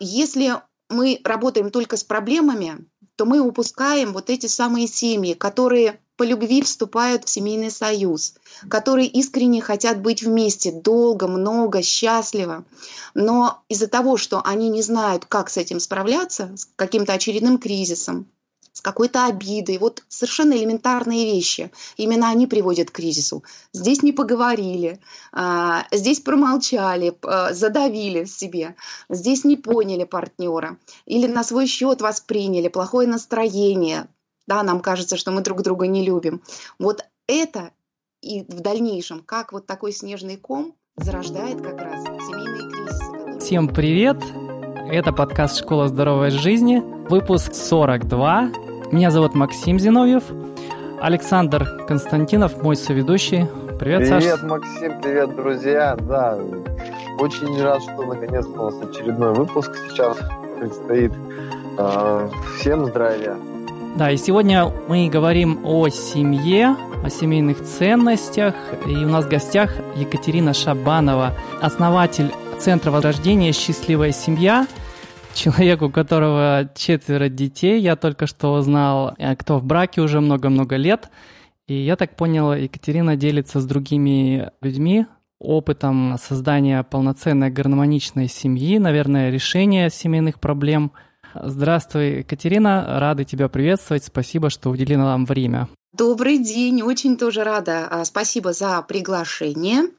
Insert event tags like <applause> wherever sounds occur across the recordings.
если мы работаем только с проблемами, то мы упускаем вот эти самые семьи, которые по любви вступают в семейный союз, которые искренне хотят быть вместе долго, много, счастливо. Но из-за того, что они не знают, как с этим справляться, с каким-то очередным кризисом, с какой-то обидой. Вот совершенно элементарные вещи. Именно они приводят к кризису. Здесь не поговорили, а, здесь промолчали, задавили себе, здесь не поняли партнера или на свой счет восприняли плохое настроение. Да, нам кажется, что мы друг друга не любим. Вот это и в дальнейшем, как вот такой снежный ком зарождает как раз семейные кризисы. Всем привет! Это подкаст «Школа здоровой жизни», выпуск 42. Меня зовут Максим Зиновьев. Александр Константинов, мой соведущий. Привет, Привет, Саш. Максим, привет, друзья. Да, очень рад, что наконец-то у нас очередной выпуск сейчас предстоит. А, всем здравия. Да, и сегодня мы говорим о семье, о семейных ценностях. И у нас в гостях Екатерина Шабанова, основатель Центра возрождения «Счастливая семья», человек, у которого четверо детей. Я только что узнал, э, кто в браке уже много-много лет. И я так понял, Екатерина делится с другими людьми опытом создания полноценной гармоничной семьи, наверное, решения семейных проблем. Здравствуй, Екатерина, рады тебя приветствовать. Спасибо, что уделила нам время. Добрый день, очень тоже рада. А, спасибо за приглашение.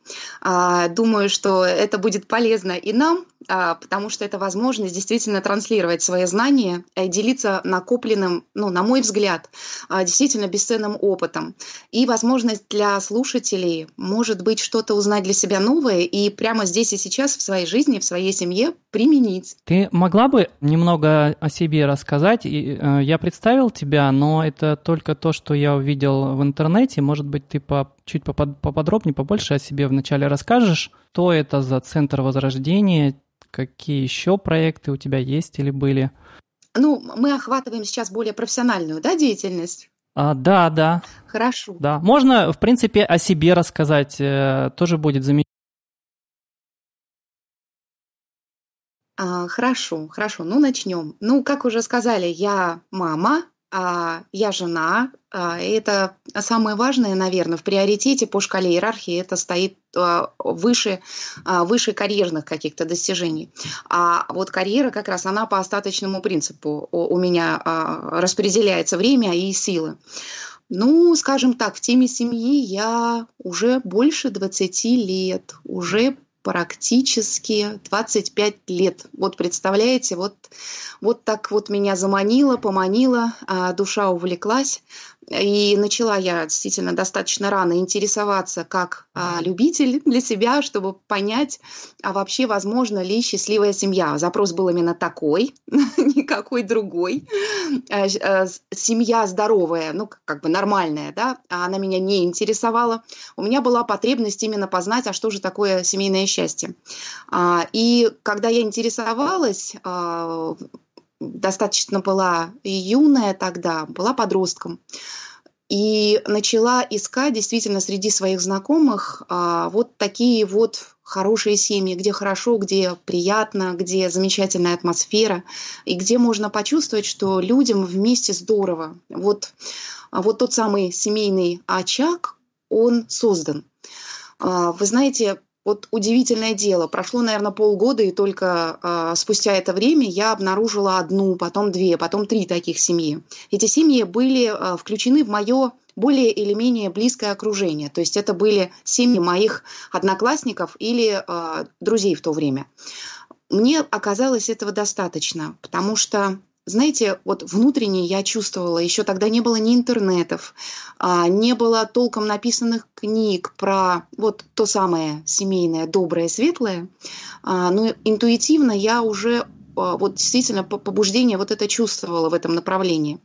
А, думаю, что это будет полезно и нам, потому что это возможность действительно транслировать свои знания и делиться накопленным, ну, на мой взгляд, действительно бесценным опытом. И возможность для слушателей, может быть, что-то узнать для себя новое и прямо здесь и сейчас в своей жизни, в своей семье применить. Ты могла бы немного о себе рассказать? Э, я представил тебя, но это только то, что я увидел в интернете. Может быть, ты по, чуть поподробнее, побольше о себе вначале расскажешь. Что это за Центр Возрождения? Какие еще проекты у тебя есть или были? Ну, мы охватываем сейчас более профессиональную да, деятельность. А, да, да. Хорошо. Да. Можно, в принципе, о себе рассказать. Э, тоже будет замечательно. Хорошо, хорошо. Ну, начнем. Ну, как уже сказали, я мама, я жена. А, это самое важное, наверное, в приоритете по шкале иерархии это стоит а, выше, выше карьерных каких-то достижений. А вот карьера как раз она по остаточному принципу у меня распределяется время и силы. Ну, скажем так, в теме семьи я уже больше 20 лет, уже практически 25 лет. Вот представляете, вот, вот так вот меня заманило, поманило, а душа увлеклась. И начала я действительно достаточно рано интересоваться как а, любитель для себя, чтобы понять, а вообще возможно ли счастливая семья. Запрос был именно такой, <laughs> никакой другой. А, а, семья здоровая, ну как бы нормальная, да, а она меня не интересовала. У меня была потребность именно познать, а что же такое семейное счастье. А, и когда я интересовалась, а, достаточно была юная тогда, была подростком. И начала искать действительно среди своих знакомых а, вот такие вот хорошие семьи, где хорошо, где приятно, где замечательная атмосфера, и где можно почувствовать, что людям вместе здорово. Вот, вот тот самый семейный очаг, он создан. А, вы знаете, вот удивительное дело. Прошло, наверное, полгода, и только э, спустя это время я обнаружила одну, потом две, потом три таких семьи. Эти семьи были э, включены в мое более или менее близкое окружение. То есть это были семьи моих одноклассников или э, друзей в то время. Мне оказалось этого достаточно, потому что знаете, вот внутренне я чувствовала, еще тогда не было ни интернетов, а, не было толком написанных книг про вот то самое семейное, доброе, светлое, а, но интуитивно я уже а, вот действительно побуждение вот это чувствовала в этом направлении.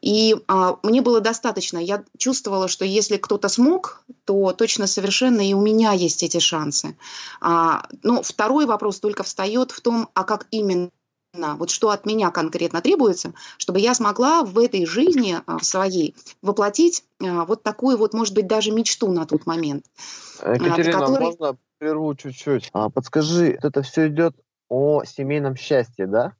И а, мне было достаточно. Я чувствовала, что если кто-то смог, то точно совершенно и у меня есть эти шансы. А, но второй вопрос только встает в том, а как именно вот что от меня конкретно требуется, чтобы я смогла в этой жизни а, в своей воплотить а, вот такую вот, может быть, даже мечту на тот момент. Екатерина, которой... можно прерву чуть-чуть? А, подскажи, это все идет о семейном счастье, да?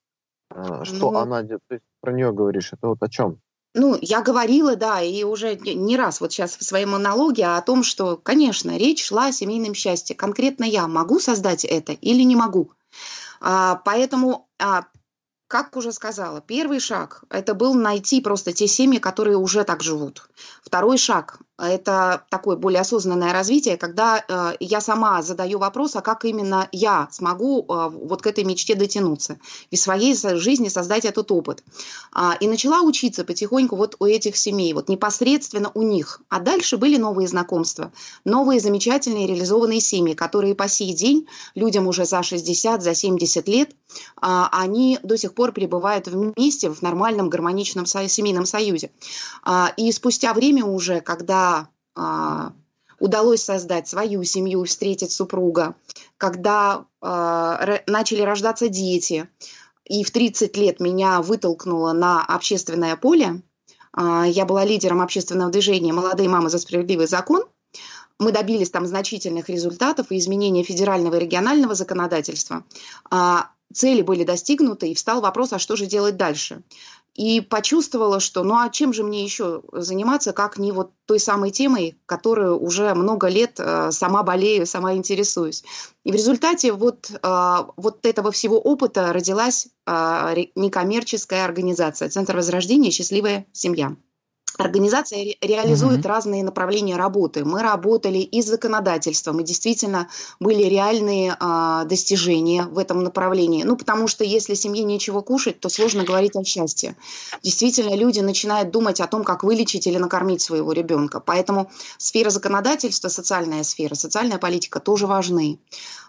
А, что ну, она, то есть про нее говоришь, это вот о чем? Ну, я говорила, да, и уже не раз вот сейчас в своей монологе о том, что, конечно, речь шла о семейном счастье. Конкретно я могу создать это или не могу. А, поэтому а, как уже сказала, первый шаг – это был найти просто те семьи, которые уже так живут. Второй шаг – это такое более осознанное развитие, когда э, я сама задаю вопрос, а как именно я смогу э, вот к этой мечте дотянуться и в своей жизни создать этот опыт. А, и начала учиться потихоньку вот у этих семей, вот непосредственно у них. А дальше были новые знакомства, новые замечательные реализованные семьи, которые по сей день людям уже за 60, за 70 лет, а, они до сих пор пребывают вместе в нормальном гармоничном семейном союзе. А, и спустя время уже, когда а, удалось создать свою семью, встретить супруга, когда начали рождаться дети, и в 30 лет меня вытолкнуло на общественное поле, я была лидером общественного движения «Молодые мамы за справедливый закон», мы добились там значительных результатов и изменения федерального и регионального законодательства цели были достигнуты, и встал вопрос, а что же делать дальше? И почувствовала, что ну а чем же мне еще заниматься, как не вот той самой темой, которую уже много лет э, сама болею, сама интересуюсь. И в результате вот, э, вот этого всего опыта родилась э, некоммерческая организация «Центр возрождения. Счастливая семья». Организация ре- реализует mm-hmm. разные направления работы. Мы работали и с законодательством, и действительно были реальные а, достижения в этом направлении. Ну, потому что если семье нечего кушать, то сложно говорить о счастье. Действительно, люди начинают думать о том, как вылечить или накормить своего ребенка. Поэтому сфера законодательства, социальная сфера, социальная политика тоже важны.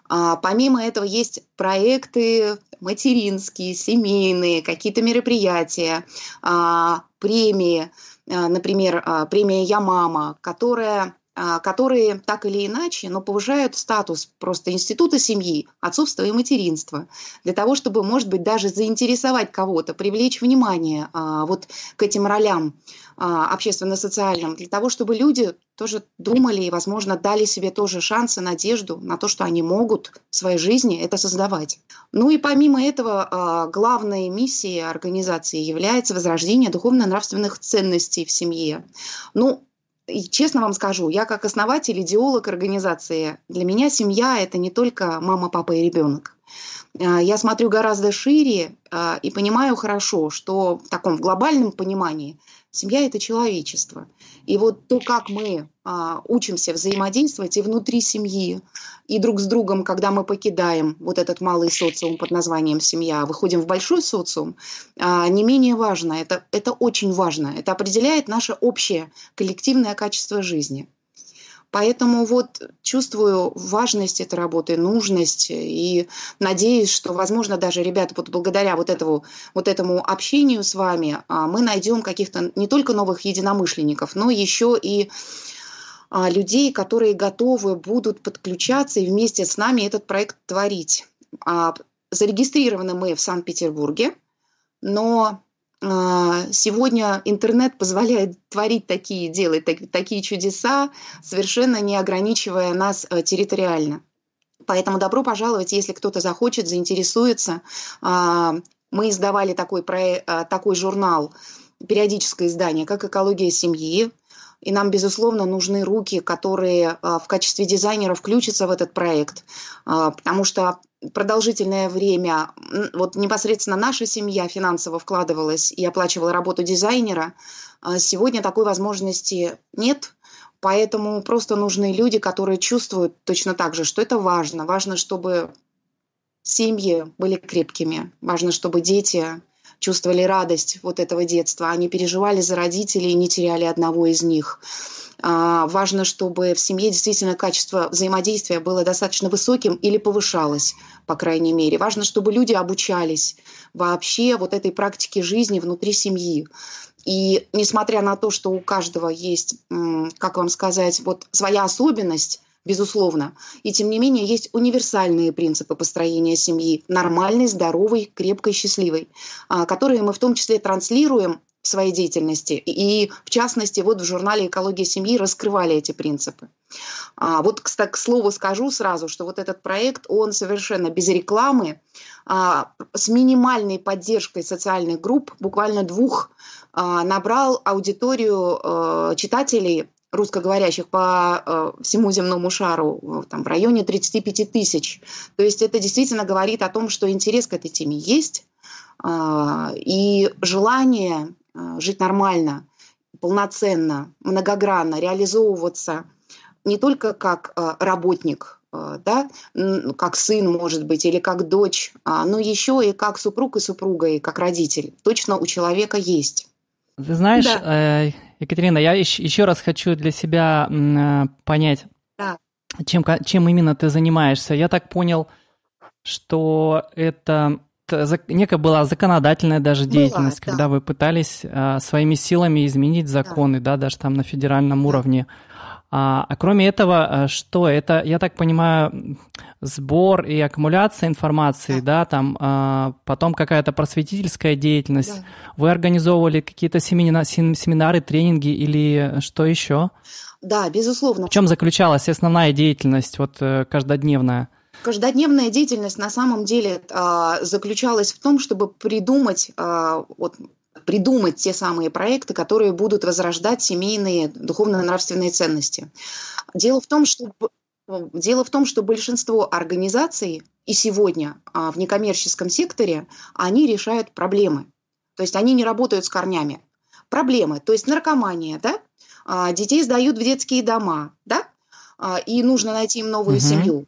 А, помимо этого есть проекты материнские, семейные, какие-то мероприятия, а, премии – например, а, премия «Я мама», которая которые так или иначе, но повышают статус просто института семьи, отцовства и материнства, для того, чтобы, может быть, даже заинтересовать кого-то, привлечь внимание а, вот к этим ролям а, общественно-социальным, для того, чтобы люди тоже думали и, возможно, дали себе тоже шансы, надежду на то, что они могут в своей жизни это создавать. Ну и помимо этого, главной миссией организации является возрождение духовно-нравственных ценностей в семье. Ну, и честно вам скажу, я как основатель, идеолог организации, для меня семья – это не только мама, папа и ребенок. А, я смотрю гораздо шире а, и понимаю хорошо, что в таком глобальном понимании семья – это человечество. И вот то, как мы учимся взаимодействовать и внутри семьи, и друг с другом, когда мы покидаем вот этот малый социум под названием семья, выходим в большой социум, а, не менее важно. Это, это очень важно. Это определяет наше общее коллективное качество жизни. Поэтому вот чувствую важность этой работы, нужность и надеюсь, что, возможно, даже, ребята, вот благодаря вот этому, вот этому общению с вами а, мы найдем каких-то не только новых единомышленников, но еще и а, людей, которые готовы будут подключаться и вместе с нами этот проект творить. А, зарегистрированы мы в Санкт-Петербурге, но а, сегодня интернет позволяет творить такие, делать такие чудеса, совершенно не ограничивая нас территориально. Поэтому добро пожаловать, если кто-то захочет, заинтересуется. Мы издавали такой, такой журнал, периодическое издание, как «Экология семьи», и нам, безусловно, нужны руки, которые а, в качестве дизайнера включатся в этот проект, а, потому что продолжительное время вот непосредственно наша семья финансово вкладывалась и оплачивала работу дизайнера. А сегодня такой возможности нет, поэтому просто нужны люди, которые чувствуют точно так же, что это важно. Важно, чтобы семьи были крепкими, важно, чтобы дети чувствовали радость вот этого детства. Они переживали за родителей и не теряли одного из них. А, важно, чтобы в семье действительно качество взаимодействия было достаточно высоким или повышалось, по крайней мере. Важно, чтобы люди обучались вообще вот этой практике жизни внутри семьи. И несмотря на то, что у каждого есть, как вам сказать, вот своя особенность, безусловно. И тем не менее есть универсальные принципы построения семьи, нормальной, здоровой, крепкой, счастливой, а, которые мы в том числе транслируем в своей деятельности. И, в частности, вот в журнале «Экология семьи» раскрывали эти принципы. А, вот, кстати, к слову скажу сразу, что вот этот проект, он совершенно без рекламы, а, с минимальной поддержкой социальных групп, буквально двух, а, набрал аудиторию а, читателей русскоговорящих по э, всему земному шару там, в районе 35 тысяч. То есть это действительно говорит о том, что интерес к этой теме есть, э, и желание э, жить нормально, полноценно, многогранно, реализовываться не только как э, работник, э, да, как сын, может быть, или как дочь, а, но еще и как супруг и супруга, и как родитель. Точно у человека есть. Ты знаешь, да. э, Екатерина, я еще, еще раз хочу для себя э, понять, да. чем, чем именно ты занимаешься. Я так понял, что это некая была законодательная даже деятельность, была, когда да. вы пытались а, своими силами изменить законы, да. да, даже там на федеральном да. уровне. А, а кроме этого, а, что это, я так понимаю, сбор и аккумуляция информации, да, да там а, потом какая-то просветительская деятельность. Да. Вы организовывали какие-то семинары, семинары, тренинги или что еще? Да, безусловно. В чем заключалась основная деятельность, вот э, каждодневная? Каждодневная деятельность на самом деле а, заключалась в том, чтобы придумать а, вот, придумать те самые проекты, которые будут возрождать семейные духовно-нравственные ценности. Дело в том, что Дело в том, что большинство организаций и сегодня а, в некоммерческом секторе, они решают проблемы. То есть они не работают с корнями. Проблемы, то есть наркомания, да? А, детей сдают в детские дома, да? А, и нужно найти им новую угу. семью.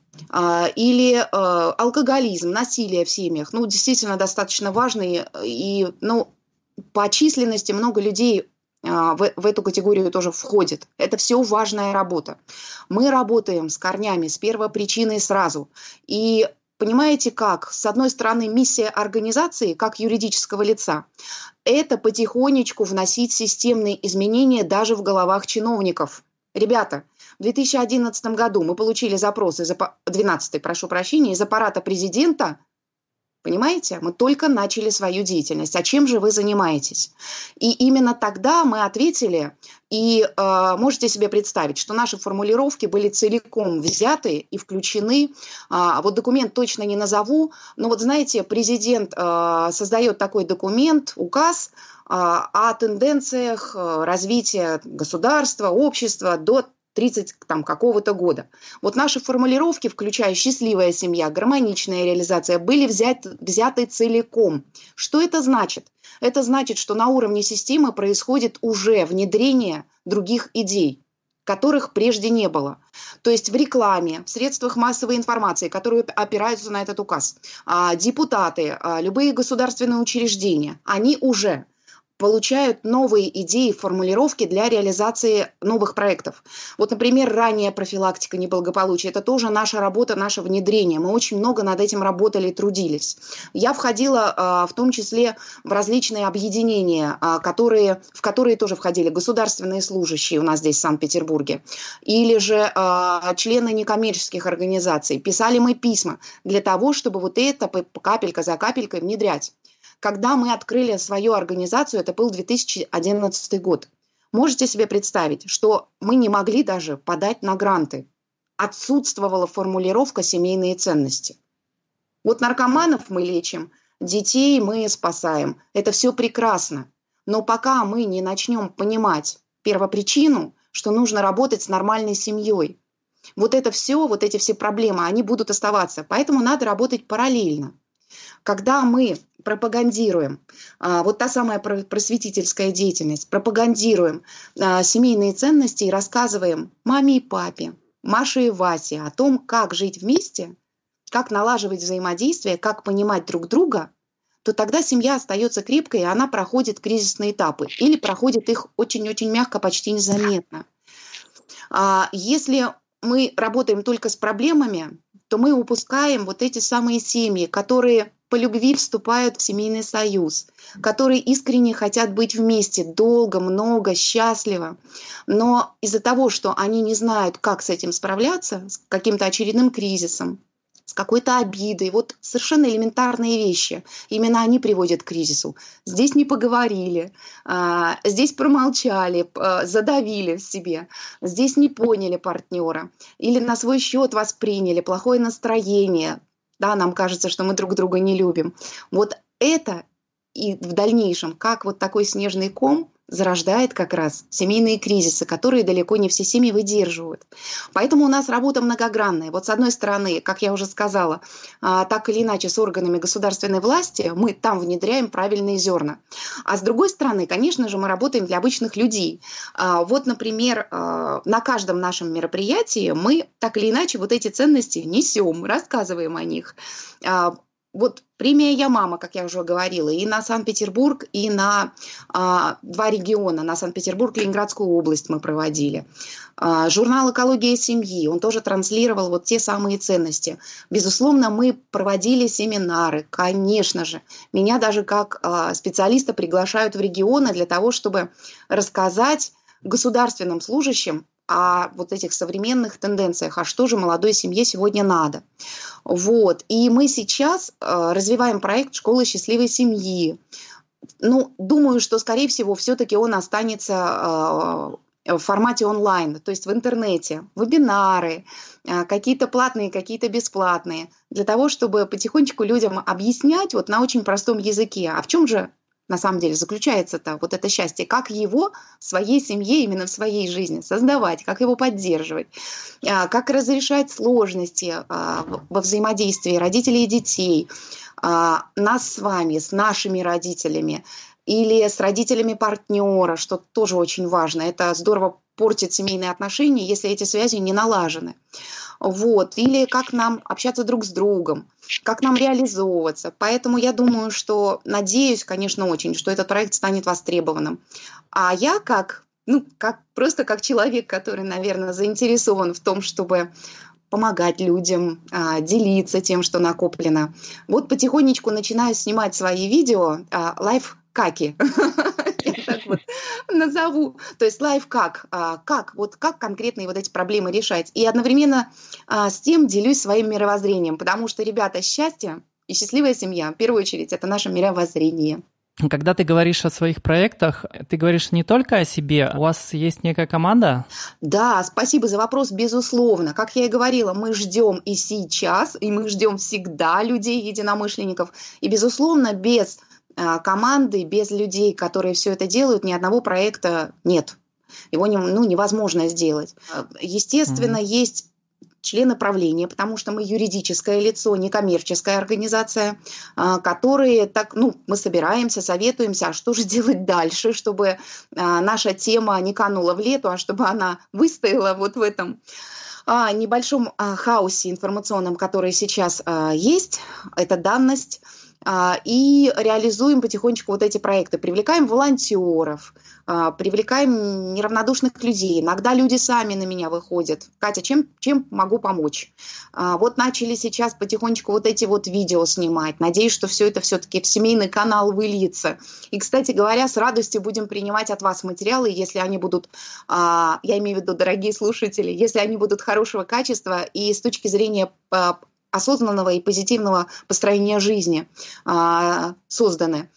Или алкоголизм, насилие в семьях. Ну, действительно, достаточно важный. И, ну, по численности много людей а, в, в эту категорию тоже входит. Это все важная работа. Мы работаем с корнями, с первопричиной сразу. И понимаете как? С одной стороны, миссия организации, как юридического лица, это потихонечку вносить системные изменения даже в головах чиновников. Ребята, в 2011 году мы получили запрос из 12 прошу прощения, из аппарата президента. Понимаете? Мы только начали свою деятельность. А чем же вы занимаетесь? И именно тогда мы ответили, и э, можете себе представить, что наши формулировки были целиком взяты и включены. Э, вот документ точно не назову, но вот знаете, президент э, создает такой документ, указ, о тенденциях э, развития государства, общества до 30 там, какого-то года. Вот наши формулировки, включая «счастливая семья», «гармоничная реализация», были взят, взяты целиком. Что это значит? Это значит, что на уровне системы происходит уже внедрение других идей которых прежде не было. То есть в рекламе, в средствах массовой информации, которые опираются на этот указ, а, депутаты, а, любые государственные учреждения, они уже получают новые идеи, формулировки для реализации новых проектов. Вот, например, ранняя профилактика неблагополучия – это тоже наша работа, наше внедрение. Мы очень много над этим работали и трудились. Я входила а, в том числе в различные объединения, а, которые, в которые тоже входили государственные служащие у нас здесь, в Санкт-Петербурге, или же а, члены некоммерческих организаций. Писали мы письма для того, чтобы вот это капелька за капелькой внедрять. Когда мы открыли свою организацию, это был 2011 год. Можете себе представить, что мы не могли даже подать на гранты. Отсутствовала формулировка «семейные ценности». Вот наркоманов мы лечим, детей мы спасаем. Это все прекрасно. Но пока мы не начнем понимать первопричину, что нужно работать с нормальной семьей, вот это все, вот эти все проблемы, они будут оставаться. Поэтому надо работать параллельно. Когда мы пропагандируем, а, вот та самая просветительская деятельность, пропагандируем а, семейные ценности и рассказываем маме и папе, Маше и Васе о том, как жить вместе, как налаживать взаимодействие, как понимать друг друга, то тогда семья остается крепкой, и она проходит кризисные этапы или проходит их очень-очень мягко, почти незаметно. А, если мы работаем только с проблемами, то мы упускаем вот эти самые семьи, которые по любви вступают в семейный союз, которые искренне хотят быть вместе долго, много, счастливо. Но из-за того, что они не знают, как с этим справляться, с каким-то очередным кризисом, с какой-то обидой. Вот совершенно элементарные вещи. Именно они приводят к кризису. Здесь не поговорили, а, здесь промолчали, задавили в себе, здесь не поняли партнера. Или на свой счет восприняли плохое настроение. Да, нам кажется, что мы друг друга не любим. Вот это и в дальнейшем, как вот такой снежный ком зарождает как раз семейные кризисы, которые далеко не все семьи выдерживают. Поэтому у нас работа многогранная. Вот с одной стороны, как я уже сказала, а, так или иначе с органами государственной власти мы там внедряем правильные зерна. А с другой стороны, конечно же, мы работаем для обычных людей. А, вот, например, а, на каждом нашем мероприятии мы так или иначе вот эти ценности несем, рассказываем о них вот премия «Я мама», как я уже говорила, и на Санкт-Петербург, и на а, два региона, на Санкт-Петербург и Ленинградскую область мы проводили. А, журнал «Экология семьи», он тоже транслировал вот те самые ценности. Безусловно, мы проводили семинары, конечно же. Меня даже как а, специалиста приглашают в регионы для того, чтобы рассказать государственным служащим о вот этих современных тенденциях, а что же молодой семье сегодня надо. Вот. И мы сейчас э, развиваем проект «Школа счастливой семьи». Ну, думаю, что, скорее всего, все-таки он останется э, в формате онлайн, то есть в интернете, вебинары, э, какие-то платные, какие-то бесплатные, для того, чтобы потихонечку людям объяснять вот на очень простом языке, а в чем же на самом деле заключается-то вот это счастье, как его своей семье, именно в своей жизни создавать, как его поддерживать, а, как разрешать сложности а, во взаимодействии родителей и детей, а, нас с вами, с нашими родителями или с родителями партнера, что тоже очень важно. Это здорово портит семейные отношения, если эти связи не налажены вот, или как нам общаться друг с другом, как нам реализовываться. Поэтому я думаю, что, надеюсь, конечно, очень, что этот проект станет востребованным. А я как, ну, как, просто как человек, который, наверное, заинтересован в том, чтобы помогать людям, а, делиться тем, что накоплено. Вот потихонечку начинаю снимать свои видео, а, лайфхаки, так <laughs> вот <laughs> назову. То есть лайфхак, а, как, вот как конкретные вот эти проблемы решать. И одновременно а, с тем делюсь своим мировоззрением, потому что, ребята, счастье и счастливая семья, в первую очередь, это наше мировоззрение. Когда ты говоришь о своих проектах, ты говоришь не только о себе, у вас есть некая команда? Да, спасибо за вопрос, безусловно. Как я и говорила, мы ждем и сейчас, и мы ждем всегда людей, единомышленников. И, безусловно, без команды, без людей, которые все это делают, ни одного проекта нет. Его не, ну, невозможно сделать. Естественно, mm-hmm. есть члены правления, потому что мы юридическое лицо, некоммерческая организация, а, которые так, ну, мы собираемся, советуемся, а что же делать дальше, чтобы а, наша тема не канула в лету, а чтобы она выстояла вот в этом небольшом хаосе информационном, который сейчас есть. Это данность а, и реализуем потихонечку вот эти проекты. Привлекаем волонтеров, а, привлекаем неравнодушных людей. Иногда люди сами на меня выходят. Катя, чем, чем могу помочь? А, вот начали сейчас потихонечку вот эти вот видео снимать. Надеюсь, что все это все-таки в семейный канал выльется. И, кстати говоря, с радостью будем принимать от вас материалы, если они будут, я имею в виду, дорогие слушатели, если они будут хорошего качества и с точки зрения осознанного и позитивного построения жизни а, созданы.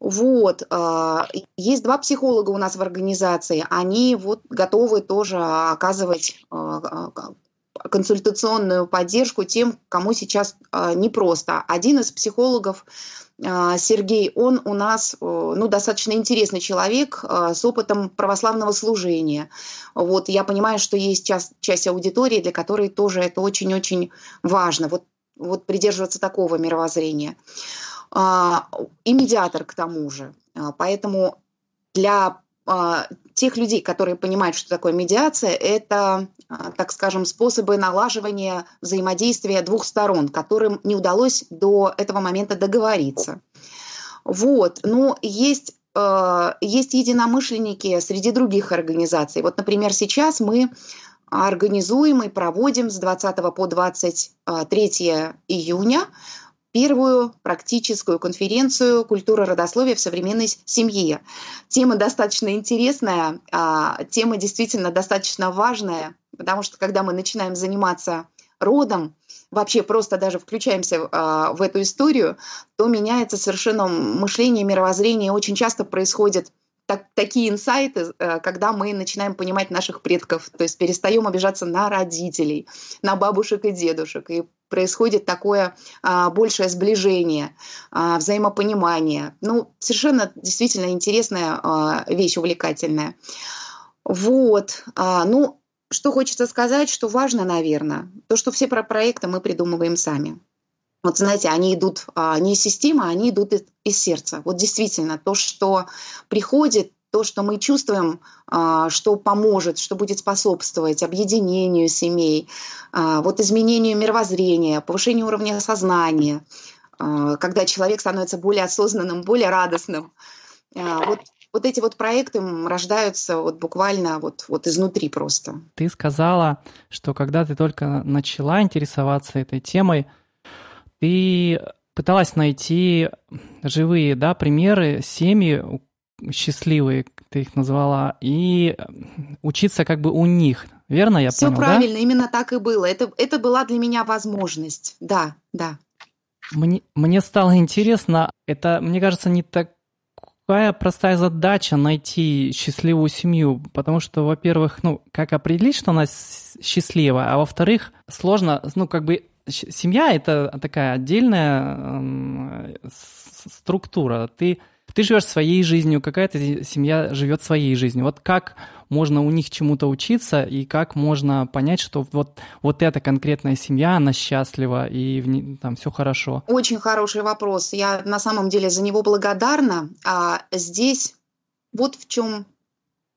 Вот. А, есть два психолога у нас в организации. Они вот готовы тоже оказывать а, консультационную поддержку тем, кому сейчас непросто. Один из психологов Сергей, он у нас ну, достаточно интересный человек а, с опытом православного служения. Вот, я понимаю, что есть часть, часть аудитории, для которой тоже это очень-очень важно. Вот, вот придерживаться такого мировоззрения. А, и медиатор к тому же. Поэтому для а, тех людей, которые понимают, что такое медиация, это, а, так скажем, способы налаживания взаимодействия двух сторон, которым не удалось до этого момента договориться. Вот, но есть а, есть единомышленники среди других организаций. Вот, например, сейчас мы организуем и проводим с 20 по 23 июня первую практическую конференцию «Культура родословия в современной семье». Тема достаточно интересная, а, тема действительно достаточно важная, потому что когда мы начинаем заниматься родом, вообще просто даже включаемся в эту историю, то меняется совершенно мышление, мировоззрение. Очень часто происходит так, такие инсайты, э, когда мы начинаем понимать наших предков, то есть перестаем обижаться на родителей, на бабушек и дедушек, и происходит такое а, большее сближение, а, взаимопонимание. Ну, совершенно действительно интересная а, вещь, увлекательная. Вот. А, ну, что хочется сказать, что важно, наверное, то, что все про проекты мы придумываем сами. Вот знаете, они идут а, не из системы, они идут из, из сердца. Вот действительно, то, что приходит, то, что мы чувствуем, а, что поможет, что будет способствовать объединению семей, а, вот изменению мировоззрения, повышению уровня сознания, а, когда человек становится более осознанным, более радостным. Вот вот эти вот проекты рождаются вот буквально вот, вот изнутри просто. Ты сказала, что когда ты только начала интересоваться этой темой, ты пыталась найти живые да, примеры семьи счастливые, ты их назвала, и учиться как бы у них. Верно я Все понял, правильно, да? именно так и было. Это, это была для меня возможность. Да, да. Мне, мне стало интересно, это, мне кажется, не так такая простая задача найти счастливую семью, потому что, во-первых, ну, как определить, что она счастливая, а во-вторых, сложно, ну, как бы семья это такая отдельная э, структура. Ты ты живешь своей жизнью, какая-то семья живет своей жизнью. Вот как можно у них чему-то учиться и как можно понять, что вот, вот эта конкретная семья, она счастлива и в ней, там все хорошо? Очень хороший вопрос. Я на самом деле за него благодарна. А здесь вот в чем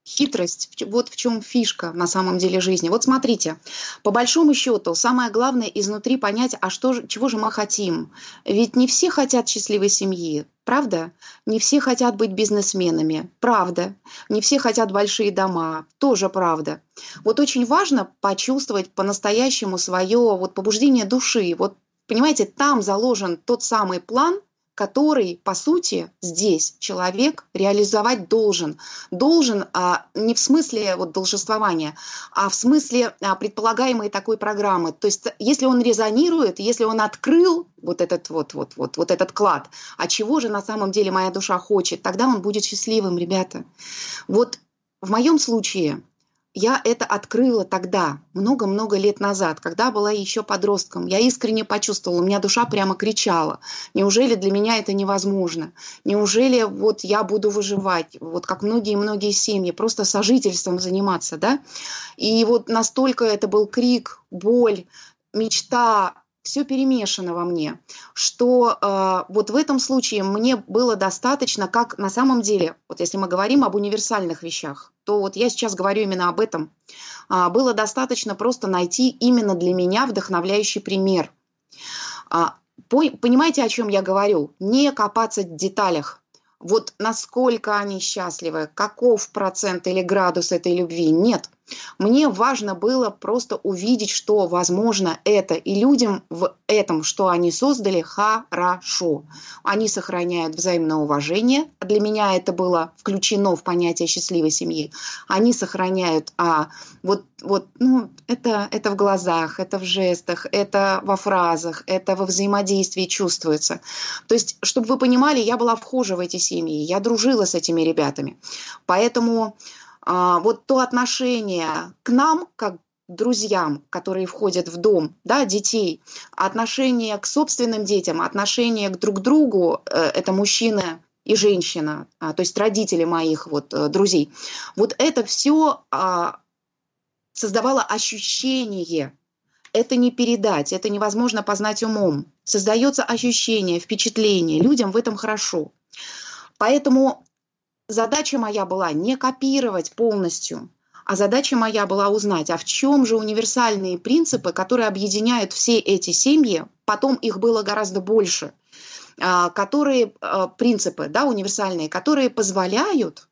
хитрость, вот в чем фишка на самом деле жизни. Вот смотрите, по большому счету, самое главное изнутри понять, а что, чего же мы хотим. Ведь не все хотят счастливой семьи, правда? Не все хотят быть бизнесменами, правда? Не все хотят большие дома, тоже правда. Вот очень важно почувствовать по-настоящему свое вот побуждение души. Вот понимаете, там заложен тот самый план – который, по сути, здесь человек реализовать должен. Должен а, не в смысле вот, должествования, а в смысле а, предполагаемой такой программы. То есть, если он резонирует, если он открыл вот этот вот, вот, вот, вот этот клад, а чего же на самом деле моя душа хочет, тогда он будет счастливым, ребята. Вот в моем случае я это открыла тогда, много-много лет назад, когда была еще подростком. Я искренне почувствовала, у меня душа прямо кричала. Неужели для меня это невозможно? Неужели вот я буду выживать, вот как многие-многие семьи, просто сожительством заниматься, да? И вот настолько это был крик, боль, мечта, все перемешано во мне, что э, вот в этом случае мне было достаточно, как на самом деле, вот если мы говорим об универсальных вещах, то вот я сейчас говорю именно об этом, э, было достаточно просто найти именно для меня вдохновляющий пример. Э, понимаете, о чем я говорю? Не копаться в деталях, вот насколько они счастливы, каков процент или градус этой любви, нет. Мне важно было просто увидеть, что возможно это, и людям в этом, что они создали, хорошо. Они сохраняют взаимное уважение. Для меня это было включено в понятие счастливой семьи. Они сохраняют, а вот, вот, ну, это, это в глазах, это в жестах, это во фразах, это во взаимодействии чувствуется. То есть, чтобы вы понимали, я была вхожа в эти семьи, я дружила с этими ребятами. Поэтому вот то отношение к нам, как друзьям, которые входят в дом, да, детей, отношение к собственным детям, отношение к друг другу, э, это мужчина и женщина, а, то есть родители моих вот э, друзей. Вот это все а, создавало ощущение. Это не передать, это невозможно познать умом. Создается ощущение, впечатление. Людям в этом хорошо. Поэтому задача моя была не копировать полностью, а задача моя была узнать, а в чем же универсальные принципы, которые объединяют все эти семьи, потом их было гораздо больше, а, которые а, принципы, да, универсальные, которые позволяют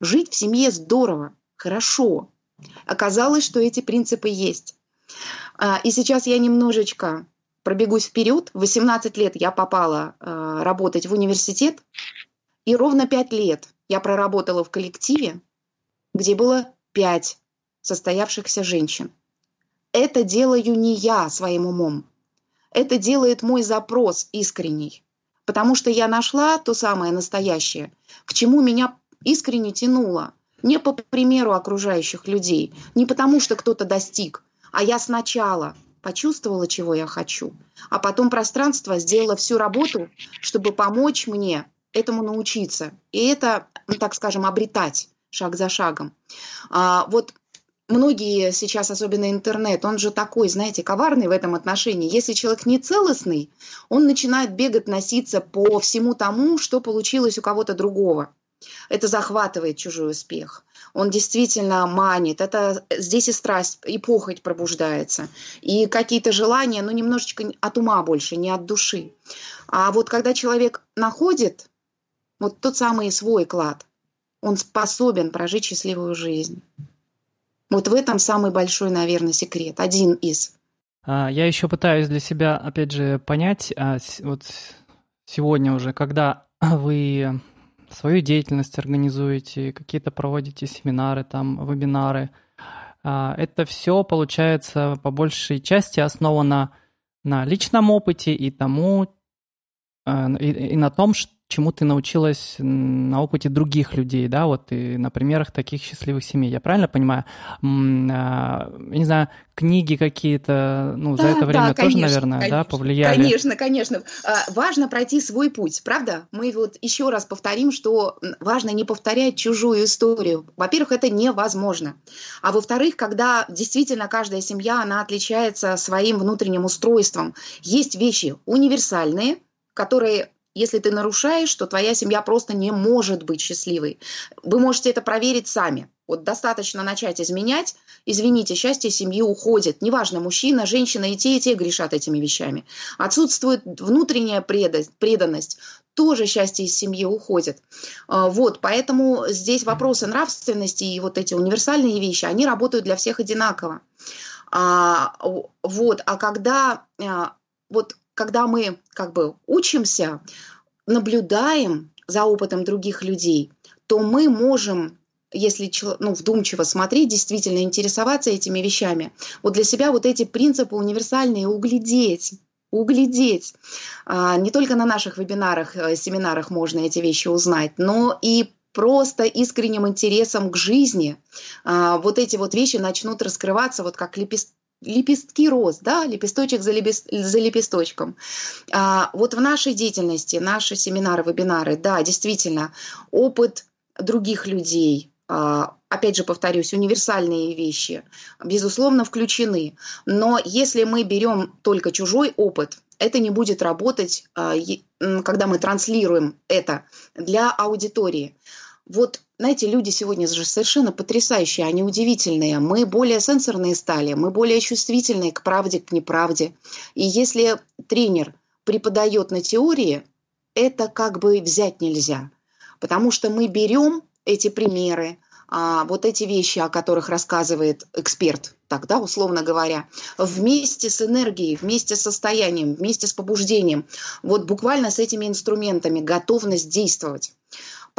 жить в семье здорово, хорошо. Оказалось, что эти принципы есть. А, и сейчас я немножечко пробегусь вперед. В 18 лет я попала работать в университет, и ровно пять лет я проработала в коллективе, где было пять состоявшихся женщин. это делаю не я своим умом. Это делает мой запрос искренний. Потому что я нашла то самое настоящее, к чему меня искренне тянуло. Не по примеру окружающих людей, не потому что кто-то достиг, а я сначала почувствовала, чего я хочу, а потом пространство сделало всю работу, чтобы помочь мне этому научиться. И это, ну, так скажем, обретать шаг за шагом. А, вот многие сейчас, особенно интернет, он же такой, знаете, коварный в этом отношении. Если человек не целостный, он начинает бегать, носиться по всему тому, что получилось у кого-то другого. Это захватывает чужой успех. Он действительно манит. Это здесь и страсть, и похоть пробуждается. И какие-то желания, ну, немножечко от ума больше, не от души. А вот когда человек находит вот тот самый свой клад, он способен прожить счастливую жизнь. Вот в этом самый большой, наверное, секрет. Один из. А, я еще пытаюсь для себя, опять же, понять, а, вот сегодня уже, когда <clears throat> вы свою деятельность организуете, какие-то проводите семинары, там, вебинары, а, это все, получается, по большей части основано на личном опыте и тому, и, и на том, что чему ты научилась на опыте других людей, да, вот и на примерах таких счастливых семей. Я правильно понимаю? А, я не знаю, книги какие-то, ну, да, за это время да, тоже, конечно, наверное, конечно, да, повлияли? Конечно, конечно. А, важно пройти свой путь, правда? Мы вот еще раз повторим, что важно не повторять чужую историю. Во-первых, это невозможно. А во-вторых, когда действительно каждая семья, она отличается своим внутренним устройством. Есть вещи универсальные, которые если ты нарушаешь, то твоя семья просто не может быть счастливой. Вы можете это проверить сами. Вот достаточно начать изменять. Извините, счастье семьи уходит. Неважно, мужчина, женщина, и те, и те грешат этими вещами. Отсутствует внутренняя преданность. Тоже счастье из семьи уходит. А, вот, поэтому здесь вопросы нравственности и вот эти универсальные вещи, они работают для всех одинаково. А, вот, а когда а, вот когда мы как бы учимся, наблюдаем за опытом других людей, то мы можем если ну, вдумчиво смотреть, действительно интересоваться этими вещами, вот для себя вот эти принципы универсальные углядеть, углядеть. А, не только на наших вебинарах, э, семинарах можно эти вещи узнать, но и просто искренним интересом к жизни а, вот эти вот вещи начнут раскрываться вот как лепестки лепестки роз, да, лепесточек за, лепест, за лепесточком. А, вот в нашей деятельности, наши семинары, вебинары, да, действительно, опыт других людей, а, опять же повторюсь, универсальные вещи, безусловно, включены. Но если мы берем только чужой опыт, это не будет работать, а, когда мы транслируем это для аудитории. Вот знаете, люди сегодня же совершенно потрясающие, они удивительные. Мы более сенсорные стали, мы более чувствительные к правде, к неправде. И если тренер преподает на теории, это как бы взять нельзя. Потому что мы берем эти примеры, а, вот эти вещи, о которых рассказывает эксперт, тогда, условно говоря, вместе с энергией, вместе с состоянием, вместе с побуждением, вот буквально с этими инструментами, готовность действовать.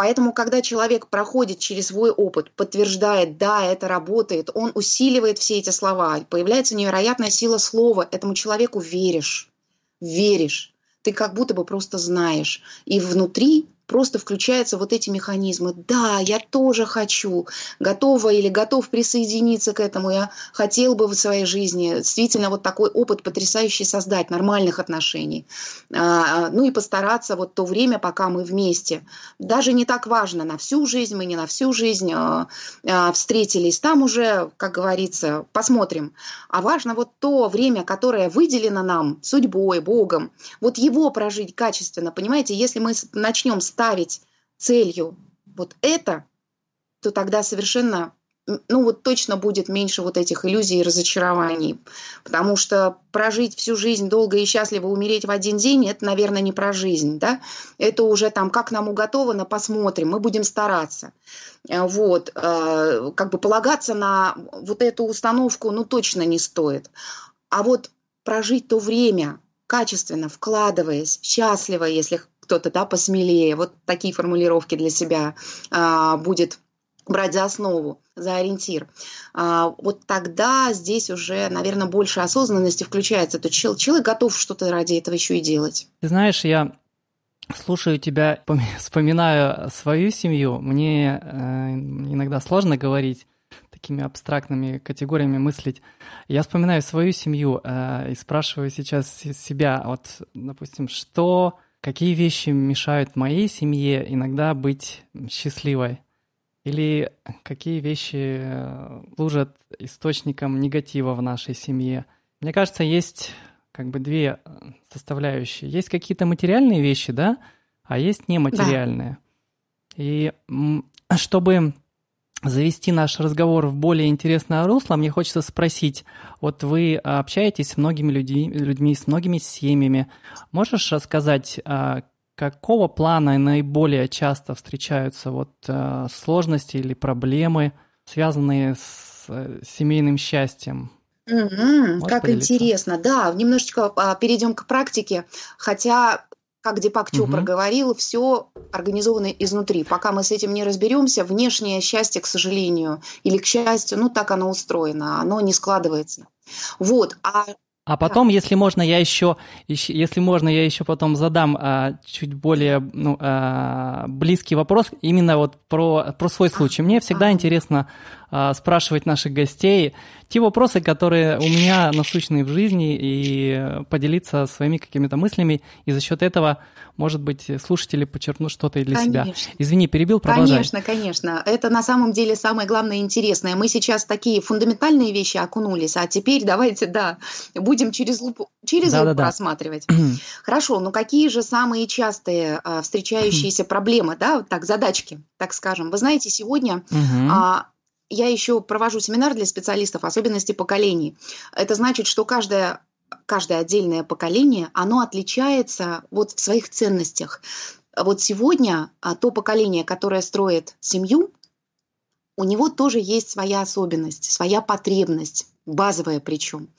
Поэтому, когда человек проходит через свой опыт, подтверждает, да, это работает, он усиливает все эти слова, появляется невероятная сила слова, этому человеку веришь, веришь, ты как будто бы просто знаешь. И внутри просто включаются вот эти механизмы. Да, я тоже хочу, готова или готов присоединиться к этому. Я хотел бы в своей жизни действительно вот такой опыт потрясающий создать, нормальных отношений. А, ну и постараться вот то время, пока мы вместе. Даже не так важно, на всю жизнь мы не на всю жизнь а, а, встретились. Там уже, как говорится, посмотрим. А важно вот то время, которое выделено нам судьбой, Богом, вот его прожить качественно. Понимаете, если мы начнем ставить ставить целью вот это, то тогда совершенно, ну вот точно будет меньше вот этих иллюзий и разочарований. Потому что прожить всю жизнь долго и счастливо, умереть в один день, это, наверное, не про жизнь, да? Это уже там, как нам уготовано, посмотрим, мы будем стараться. Э, вот, э, как бы полагаться на вот эту установку, ну, точно не стоит. А вот прожить то время, качественно, вкладываясь, счастливо, если кто-то да, посмелее. Вот такие формулировки для себя а, будет брать за основу, за ориентир, а, вот тогда здесь уже, наверное, больше осознанности включается. То человек, человек готов что-то ради этого еще и делать. Ты знаешь, я слушаю тебя, вспоминаю свою семью. Мне э, иногда сложно говорить такими абстрактными категориями мыслить. Я вспоминаю свою семью э, и спрашиваю сейчас себя, вот, допустим, что, какие вещи мешают моей семье иногда быть счастливой? Или какие вещи э, служат источником негатива в нашей семье? Мне кажется, есть как бы две э, составляющие. Есть какие-то материальные вещи, да, а есть нематериальные. Да. И чтобы завести наш разговор в более интересное русло, мне хочется спросить, вот вы общаетесь с многими людьми, людьми с многими семьями. Можешь рассказать, а, какого плана наиболее часто встречаются вот э, сложности или проблемы, связанные с э, семейным счастьем? Mm-hmm, как поделиться? интересно, да, немножечко а, перейдем к практике, хотя как Дипак Чопра угу. говорил, все организовано изнутри. Пока мы с этим не разберемся, внешнее счастье, к сожалению, или к счастью, ну так оно устроено, оно не складывается. Вот, а а потом, да. если можно, я еще, если можно, я еще потом задам а, чуть более ну, а, близкий вопрос именно вот про, про свой случай. Мне всегда а. интересно а, спрашивать наших гостей те вопросы, которые у меня насущные в жизни, и поделиться своими какими-то мыслями, и за счет этого, может быть, слушатели подчеркнут что-то и для конечно. себя. Извини, перебил, продолжай. Конечно, конечно. Это на самом деле самое главное интересное. Мы сейчас такие фундаментальные вещи окунулись, а теперь давайте, да, будем через лупу, через да, лупу да, рассматривать. <clears throat> Хорошо, ну какие же самые частые а, встречающиеся <clears throat> проблемы, да, так, задачки, так скажем. Вы знаете, сегодня а, я еще провожу семинар для специалистов особенности поколений. Это значит, что каждое каждое отдельное поколение, оно отличается вот в своих ценностях. Вот сегодня а, то поколение, которое строит семью, у него тоже есть своя особенность, своя потребность, базовая причем.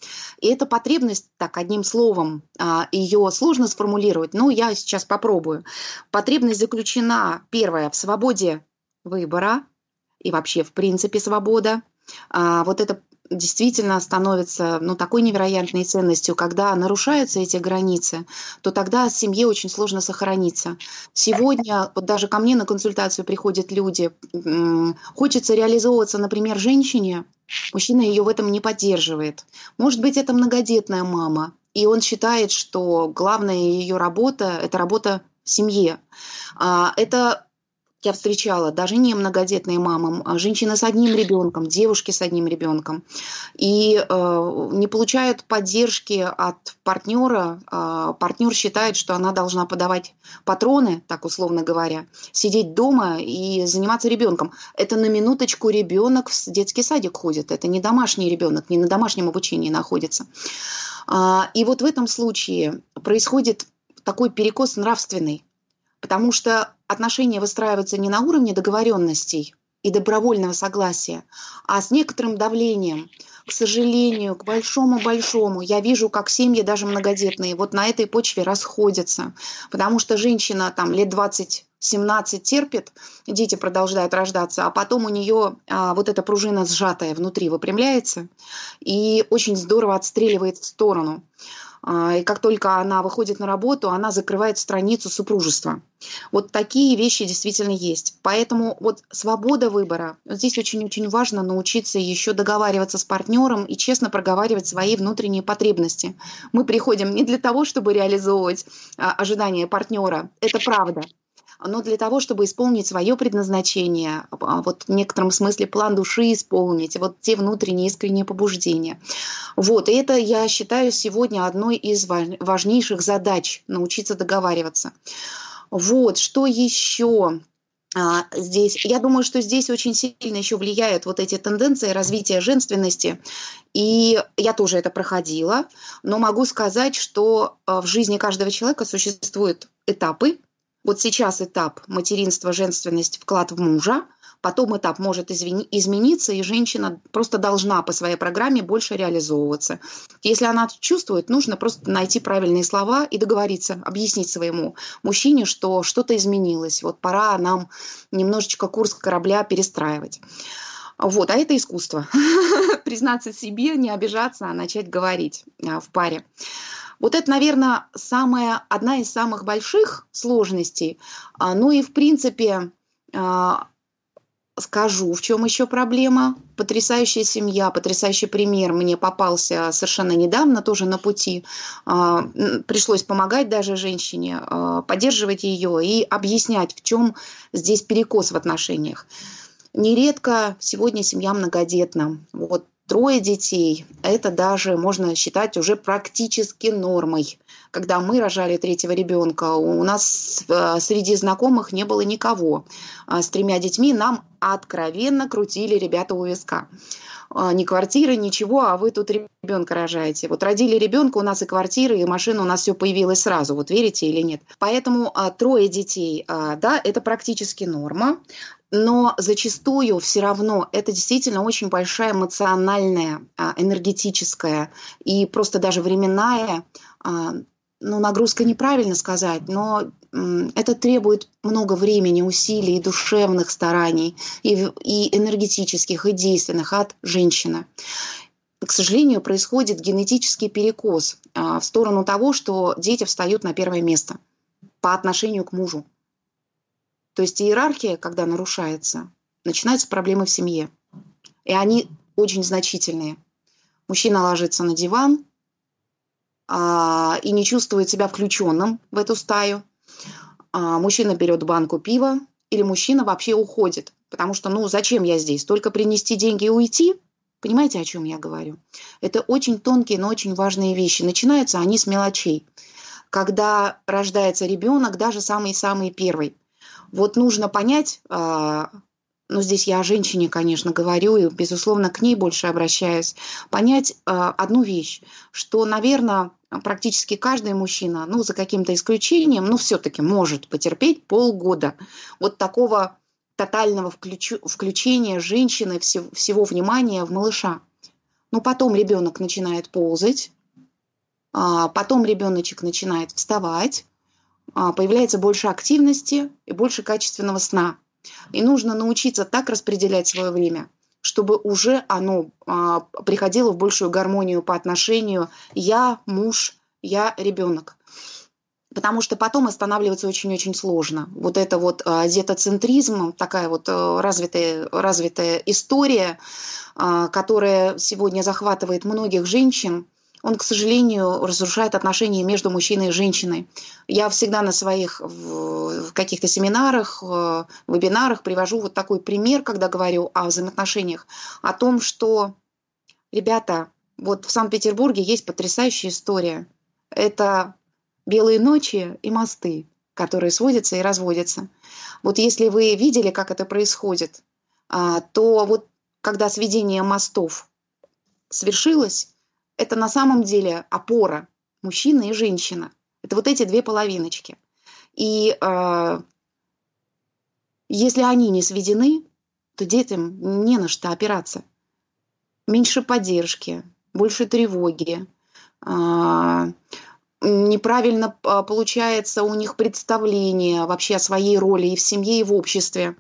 И эта потребность, так одним словом, а, ее сложно сформулировать, но я сейчас попробую. Потребность заключена, первое, в свободе выбора, и вообще, в принципе, свобода. А, вот это действительно становится ну, такой невероятной ценностью. Когда нарушаются эти границы, то тогда семье очень сложно сохраниться. Сегодня вот даже ко мне на консультацию приходят люди, хочется реализовываться, например, женщине, мужчина ее в этом не поддерживает. Может быть, это многодетная мама, и он считает, что главная ее работа – это работа в семье. А, это я встречала даже не многодетные мамы, а женщины с одним ребенком, девушки с одним ребенком, и э, не получают поддержки от партнера. Э, партнер считает, что она должна подавать патроны, так условно говоря, сидеть дома и заниматься ребенком. Это на минуточку ребенок в детский садик ходит, это не домашний ребенок, не на домашнем обучении находится. Э, и вот в этом случае происходит такой перекос нравственный Потому что отношения выстраиваются не на уровне договоренностей и добровольного согласия, а с некоторым давлением. К сожалению, к большому-большому, я вижу, как семьи, даже многодетные, вот на этой почве расходятся. Потому что женщина там лет 20 17 терпит, дети продолжают рождаться, а потом у нее а, вот эта пружина сжатая внутри выпрямляется и очень здорово отстреливает в сторону. А, и как только она выходит на работу, она закрывает страницу супружества. Вот такие вещи действительно есть. Поэтому вот свобода выбора. Здесь очень-очень важно научиться еще договариваться с партнером и честно проговаривать свои внутренние потребности. Мы приходим не для того, чтобы реализовывать а, ожидания партнера. Это правда но для того, чтобы исполнить свое предназначение, а, вот в некотором смысле план души исполнить, вот те внутренние искренние побуждения. Вот, и это, я считаю, сегодня одной из важнейших задач – научиться договариваться. Вот, что еще? А, здесь. Я думаю, что здесь очень сильно еще влияют вот эти тенденции развития женственности. И я тоже это проходила, но могу сказать, что а, в жизни каждого человека существуют этапы, Вот сейчас этап материнство, женственность, вклад в мужа, потом этап может извини, измениться, и женщина просто должна по своей программе больше реализовываться. Если она чувствует, нужно просто найти правильные слова и договориться, объяснить своему мужчине, что что-то изменилось, вот пора нам немножечко курс корабля перестраивать. Вот, а это искусство. <laughs> Признаться себе, не обижаться, а начать говорить а, в паре. Вот это, наверное, самая, одна из самых больших сложностей. А, ну и, в принципе, а, скажу, в чем еще проблема. Потрясающая семья, потрясающий пример мне попался совершенно недавно, тоже на пути. А, пришлось помогать даже женщине, поддерживать ее и объяснять, в чем здесь перекос в отношениях. Нередко сегодня семья многодетна. Вот трое детей, это даже можно считать уже практически нормой. Когда мы рожали третьего ребенка, у нас э, среди знакомых не было никого. А с тремя детьми нам откровенно крутили ребята у виска. А, ни квартиры, ничего, а вы тут ребенка рожаете. Вот родили ребенка, у нас и квартиры, и машина, у нас все появилось сразу, вот верите или нет. Поэтому а, трое детей, да, это практически норма но зачастую все равно это действительно очень большая эмоциональная, а, энергетическая и просто даже временная, а, ну, нагрузка неправильно сказать, но это требует много времени, усилий, душевных стараний и, и энергетических, и действенных от женщины. К сожалению, происходит генетический перекос а, в сторону того, что дети встают на первое место по отношению к мужу. То есть иерархия, когда нарушается, начинаются проблемы в семье. И они очень значительные. Мужчина ложится на диван а, и не чувствует себя включенным в эту стаю. А, мужчина берет банку пива или мужчина вообще уходит. Потому что, ну, зачем я здесь? Только принести деньги и уйти? Понимаете, о чем я говорю? Это очень тонкие, но очень важные вещи. Начинаются они с мелочей. Когда рождается ребенок, даже самый-самый первый, вот нужно понять, а, ну здесь я о женщине, конечно, говорю, и, безусловно, к ней больше обращаюсь, понять а, одну вещь, что, наверное, практически каждый мужчина, ну, за каким-то исключением, ну, все-таки может потерпеть полгода вот такого тотального включу, включения женщины всего, всего внимания в малыша. Ну, потом ребенок начинает ползать, а, потом ребеночек начинает вставать, появляется больше активности и больше качественного сна. И нужно научиться так распределять свое время, чтобы уже оно а, приходило в большую гармонию по отношению я, муж, я, ребенок. Потому что потом останавливаться очень-очень сложно. Вот это вот а, детоцентризм, такая вот а, развитая, развитая история, а, которая сегодня захватывает многих женщин, он, к сожалению, разрушает отношения между мужчиной и женщиной. Я всегда на своих каких-то семинарах, э, вебинарах привожу вот такой пример, когда говорю о взаимоотношениях, о том, что, ребята, вот в Санкт-Петербурге есть потрясающая история. Это белые ночи и мосты, которые сводятся и разводятся. Вот если вы видели, как это происходит, а, то вот когда сведение мостов свершилось, это на самом деле опора мужчина и женщина. Это вот эти две половиночки. И э, если они не сведены, то детям не на что опираться. Меньше поддержки, больше тревоги, э, неправильно а, получается у них представление вообще о своей роли и в семье, и в обществе.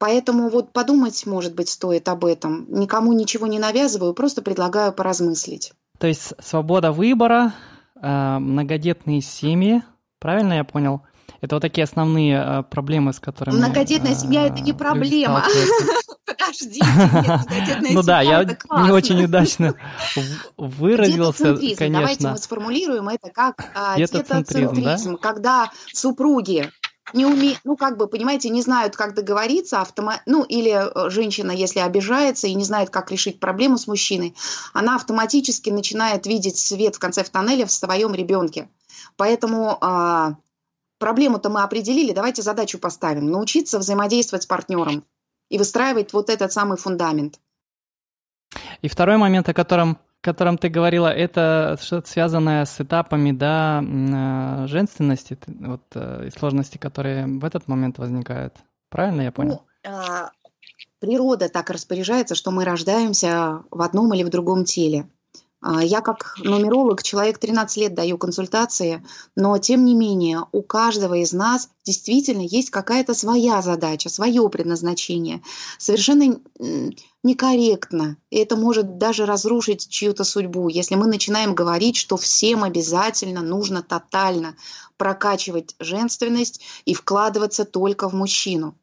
Поэтому вот подумать, может быть, стоит об этом. Никому ничего не навязываю, просто предлагаю поразмыслить. То есть свобода выбора, э, многодетные семьи, правильно я понял? Это вот такие основные э, проблемы, с которыми... Многодетная семья – это не проблема. <laughs> Подождите, <laughs> Ну да, я не очень удачно выразился, конечно. Давайте мы сформулируем это как а, детоцентризм, когда супруги не умеют, ну, как бы, понимаете, не знают, как договориться, автома... ну, или э, женщина, если обижается и не знает, как решить проблему с мужчиной, она автоматически начинает видеть свет в конце в тоннеле в своем ребенке. Поэтому а, проблему-то мы определили, давайте задачу поставим. Научиться взаимодействовать с партнером и выстраивать вот этот самый фундамент. И второй момент, о котором котором ты говорила, это что-то связанное с этапами, да, э, женственности, вот э, и сложности, которые в этот момент возникают. Правильно я понял? Ну, а, природа так распоряжается, что мы рождаемся в одном или в другом теле. А, я как нумеролог, человек 13 лет даю консультации, но тем не менее у каждого из нас действительно есть какая-то своя задача, свое предназначение. Совершенно некорректно. И это может даже разрушить чью-то судьбу, если мы начинаем говорить, что всем обязательно нужно тотально прокачивать женственность и вкладываться только в мужчину.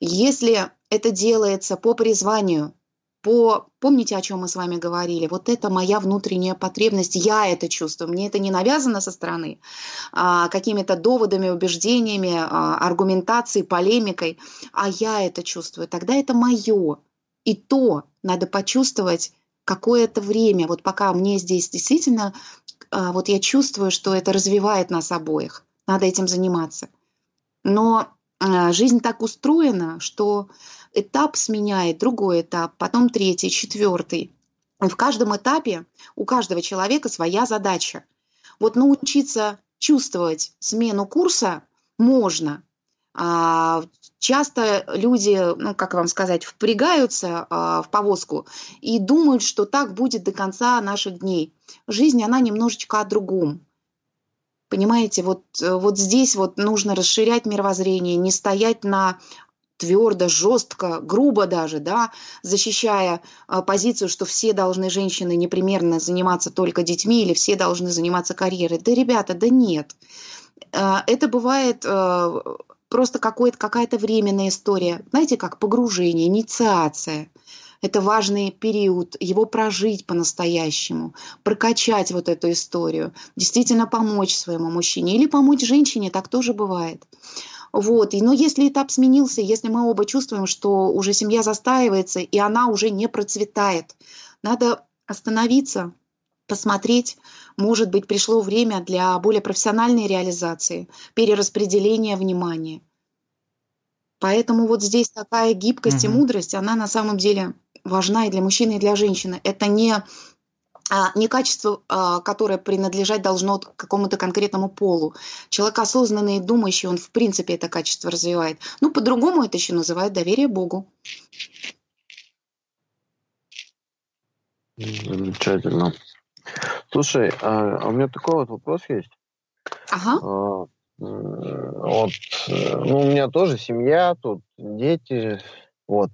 Если это делается по призванию, по... Помните, о чем мы с вами говорили? Вот это моя внутренняя потребность, я это чувствую. Мне это не навязано со стороны а, какими-то доводами, убеждениями, а, аргументацией, полемикой, а я это чувствую. Тогда это мое. И то надо почувствовать какое-то время, вот пока мне здесь действительно, а, вот я чувствую, что это развивает нас обоих. Надо этим заниматься. Но жизнь так устроена, что этап сменяет другой этап, потом третий, четвертый. В каждом этапе у каждого человека своя задача. Вот научиться чувствовать смену курса можно. А, часто люди, ну как вам сказать, впрягаются а, в повозку и думают, что так будет до конца наших дней. Жизнь, она немножечко о другом. Понимаете, вот, вот здесь вот нужно расширять мировоззрение, не стоять на твердо, жестко, грубо даже, да, защищая а, позицию, что все должны женщины непременно заниматься только детьми или все должны заниматься карьерой. Да, ребята, да нет. А, это бывает а, просто какая-то временная история. Знаете, как погружение, инициация. Это важный период, его прожить по-настоящему, прокачать вот эту историю, действительно помочь своему мужчине или помочь женщине, так тоже бывает. Вот. И, но если этап сменился, если мы оба чувствуем, что уже семья застаивается, и она уже не процветает, надо остановиться, посмотреть, может быть, пришло время для более профессиональной реализации, перераспределения внимания. Поэтому вот здесь такая гибкость угу. и мудрость, она на самом деле важна и для мужчины, и для женщины. Это не а, не качество, а, которое принадлежать должно какому-то конкретному полу. Человек осознанный и думающий, он в принципе это качество развивает. Ну, по-другому это еще называют доверие Богу. Замечательно. Слушай, а, а у меня такой вот вопрос есть. Ага. А, вот, э, ну, у меня тоже семья, тут дети, вот.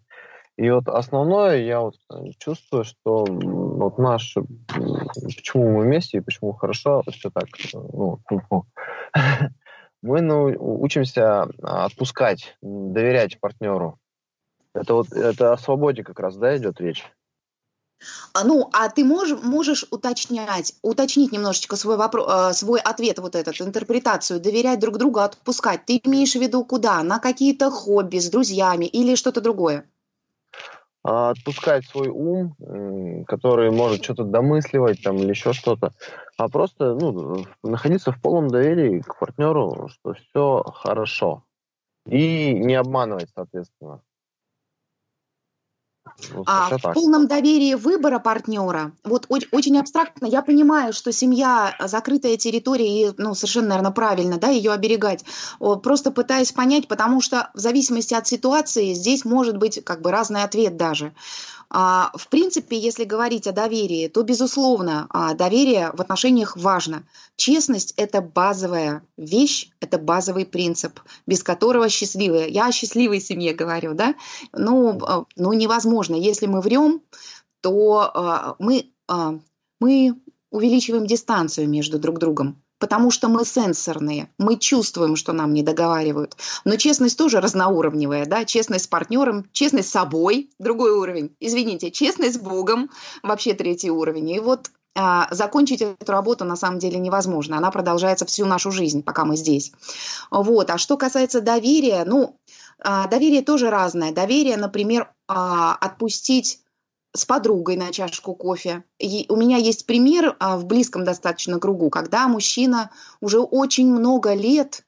И вот основное я вот э, чувствую, что вот наш, почему мы вместе и почему хорошо все так, э, ну, <laughs> мы учимся отпускать, доверять партнеру. Это вот это о свободе как раз, да, идет речь? А, ну, а ты можешь, можешь уточнять, уточнить немножечко свой, вопрос, э, свой ответ, вот этот, интерпретацию, доверять друг другу, отпускать. Ты имеешь в виду куда? На какие-то хобби с друзьями или что-то другое? А, отпускать свой ум, который может что-то домысливать там или еще что-то, а просто ну, находиться в полном доверии к партнеру, что все хорошо. И не обманывать, соответственно. А, в полном доверии выбора партнера, вот очень абстрактно, я понимаю, что семья закрытая территория, и ну, совершенно, наверное, правильно, да, ее оберегать. Просто пытаюсь понять, потому что в зависимости от ситуации здесь может быть как бы разный ответ даже. А, в принципе, если говорить о доверии, то, безусловно, а, доверие в отношениях важно. Честность – это базовая вещь, это базовый принцип, без которого счастливая. Я о счастливой семье говорю, да? Ну, а, ну невозможно. Если мы врем, то мы, мы увеличиваем дистанцию между друг другом потому что мы сенсорные, мы чувствуем, что нам не договаривают. Но честность тоже разноуровневая, да, честность с партнером, честность с собой, другой уровень. Извините, честность с Богом, вообще третий уровень. И вот а, закончить эту работу на самом деле невозможно. Она продолжается всю нашу жизнь, пока мы здесь. Вот. А что касается доверия, ну, а, доверие тоже разное. Доверие, например, а, отпустить с подругой на чашку кофе. И у меня есть пример а, в близком достаточно кругу, когда мужчина уже очень много лет,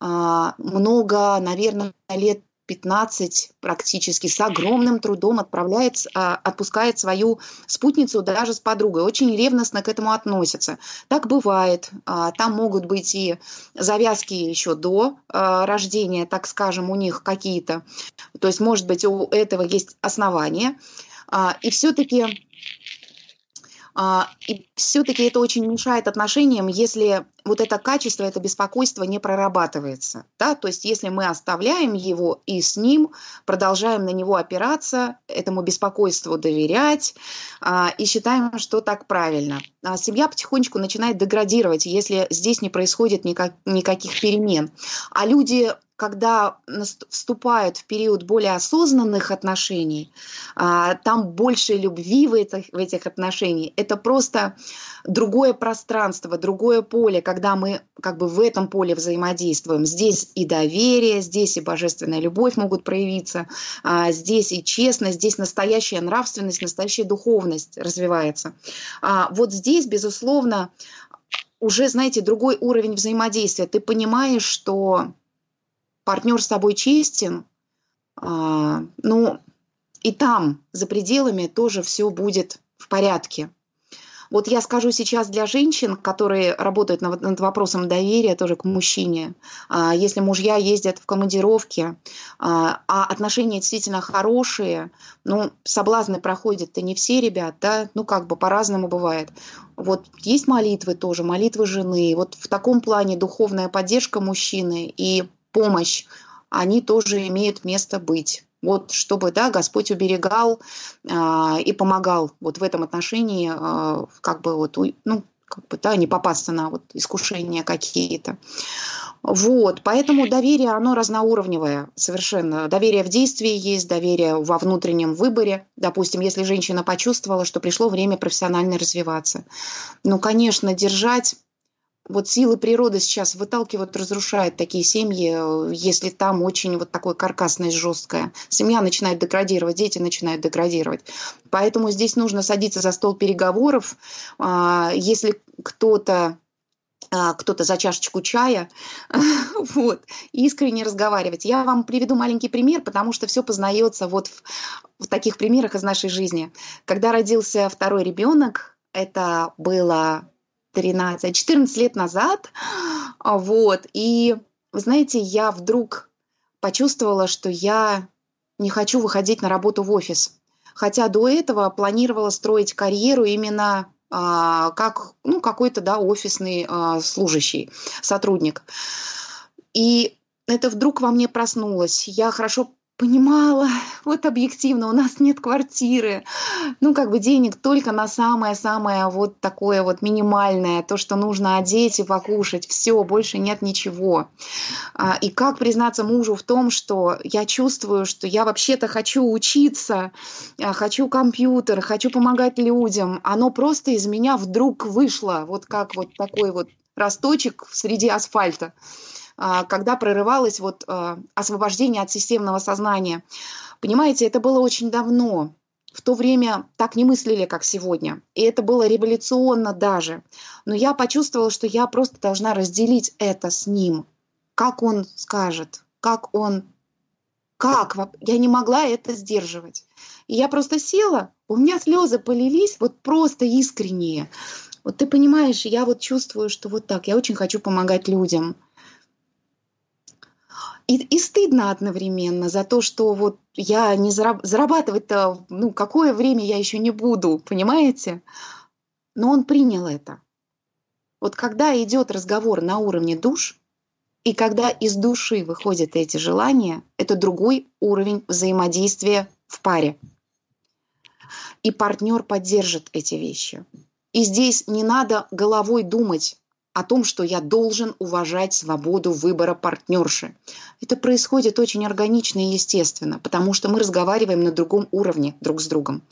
а, много, наверное, лет 15 практически с огромным трудом отправляет, а, отпускает свою спутницу даже с подругой. Очень ревностно к этому относятся. Так бывает. А, там могут быть и завязки еще до а, рождения, так скажем, у них какие-то. То есть, может быть, у этого есть основания. И все-таки а, и все-таки это очень мешает отношениям, если вот это качество, это беспокойство не прорабатывается. Да? То есть если мы оставляем его и с ним продолжаем на него опираться, этому беспокойству доверять а, и считаем, что так правильно. А семья потихонечку начинает деградировать, если здесь не происходит никак, никаких перемен. А люди когда вступают в период более осознанных отношений, а, там больше любви в этих, в этих отношениях. Это просто другое пространство, другое поле, когда мы как бы в этом поле взаимодействуем. Здесь и доверие, здесь и божественная любовь могут проявиться, а, здесь и честность, здесь настоящая нравственность, настоящая духовность развивается. А, вот здесь, безусловно, уже, знаете, другой уровень взаимодействия. Ты понимаешь, что партнер с тобой честен, а, ну, и там, за пределами, тоже все будет в порядке. Вот я скажу сейчас для женщин, которые работают над, вопросом доверия тоже к мужчине. А, если мужья ездят в командировке, а, а отношения действительно хорошие, ну, соблазны проходят-то не все ребят, да, ну, как бы по-разному бывает. Вот есть молитвы тоже, молитвы жены. Вот в таком плане духовная поддержка мужчины и помощь, они тоже имеют место быть. Вот чтобы да, Господь уберегал э, и помогал вот в этом отношении, э, как бы вот, ну, как бы, да, не попасться на вот искушения какие-то. Вот, поэтому доверие, оно разноуровневое совершенно. Доверие в действии есть, доверие во внутреннем выборе. Допустим, если женщина почувствовала, что пришло время профессионально развиваться. Ну, конечно, держать вот силы природы сейчас выталкивают, разрушают такие семьи, если там очень вот такое каркасность жесткая. Семья начинает деградировать, дети начинают деградировать. Поэтому здесь нужно садиться за стол переговоров. А, если кто-то а, кто-то за чашечку чая, <laughs> вот, искренне разговаривать. Я вам приведу маленький пример, потому что все познается вот в, в таких примерах из нашей жизни. Когда родился второй ребенок, это было 13, 14 лет назад. А, вот. И, вы знаете, я вдруг почувствовала, что я не хочу выходить на работу в офис. Хотя до этого планировала строить карьеру именно а, как ну, какой-то да, офисный а, служащий, сотрудник. И это вдруг во мне проснулось. Я хорошо понимала, вот объективно, у нас нет квартиры, ну, как бы денег только на самое-самое вот такое вот минимальное, то, что нужно одеть и покушать, все, больше нет ничего. А, и как признаться мужу в том, что я чувствую, что я вообще-то хочу учиться, а, хочу компьютер, хочу помогать людям, оно просто из меня вдруг вышло, вот как вот такой вот росточек среди асфальта. А, когда прорывалось вот а, освобождение от системного сознания. Понимаете, это было очень давно. В то время так не мыслили, как сегодня. И это было революционно даже. Но я почувствовала, что я просто должна разделить это с ним. Как он скажет, как он... Как? Я не могла это сдерживать. И я просто села, у меня слезы полились, вот просто искренние. Вот ты понимаешь, я вот чувствую, что вот так, я очень хочу помогать людям – и, и стыдно одновременно за то, что вот я не зараб- зарабатывать-то, ну, какое время я еще не буду, понимаете? Но он принял это. Вот когда идет разговор на уровне душ, и когда из души выходят эти желания, это другой уровень взаимодействия в паре. И партнер поддержит эти вещи. И здесь не надо головой думать, о том, что я должен уважать свободу выбора партнерши. Это происходит очень органично и естественно, потому что мы разговариваем на другом уровне друг с другом.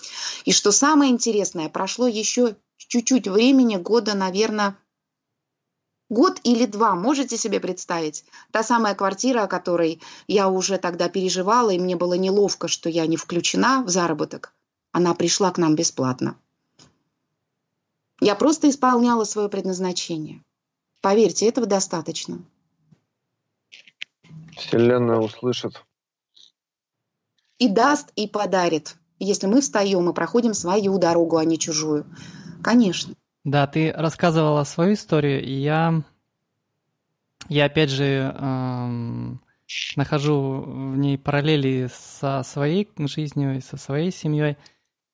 И что самое интересное, прошло еще чуть-чуть времени, года, наверное, Год или два, можете себе представить? Та самая квартира, о которой я уже тогда переживала, и мне было неловко, что я не включена в заработок, она пришла к нам бесплатно. Я просто исполняла свое предназначение. Поверьте, этого достаточно. Вселенная услышит. и даст, и подарит, если мы встаем и проходим свою дорогу, а не чужую. Конечно. Да, ты рассказывала свою историю, и я, я опять же эм, нахожу в ней параллели со своей жизнью и со своей семьей.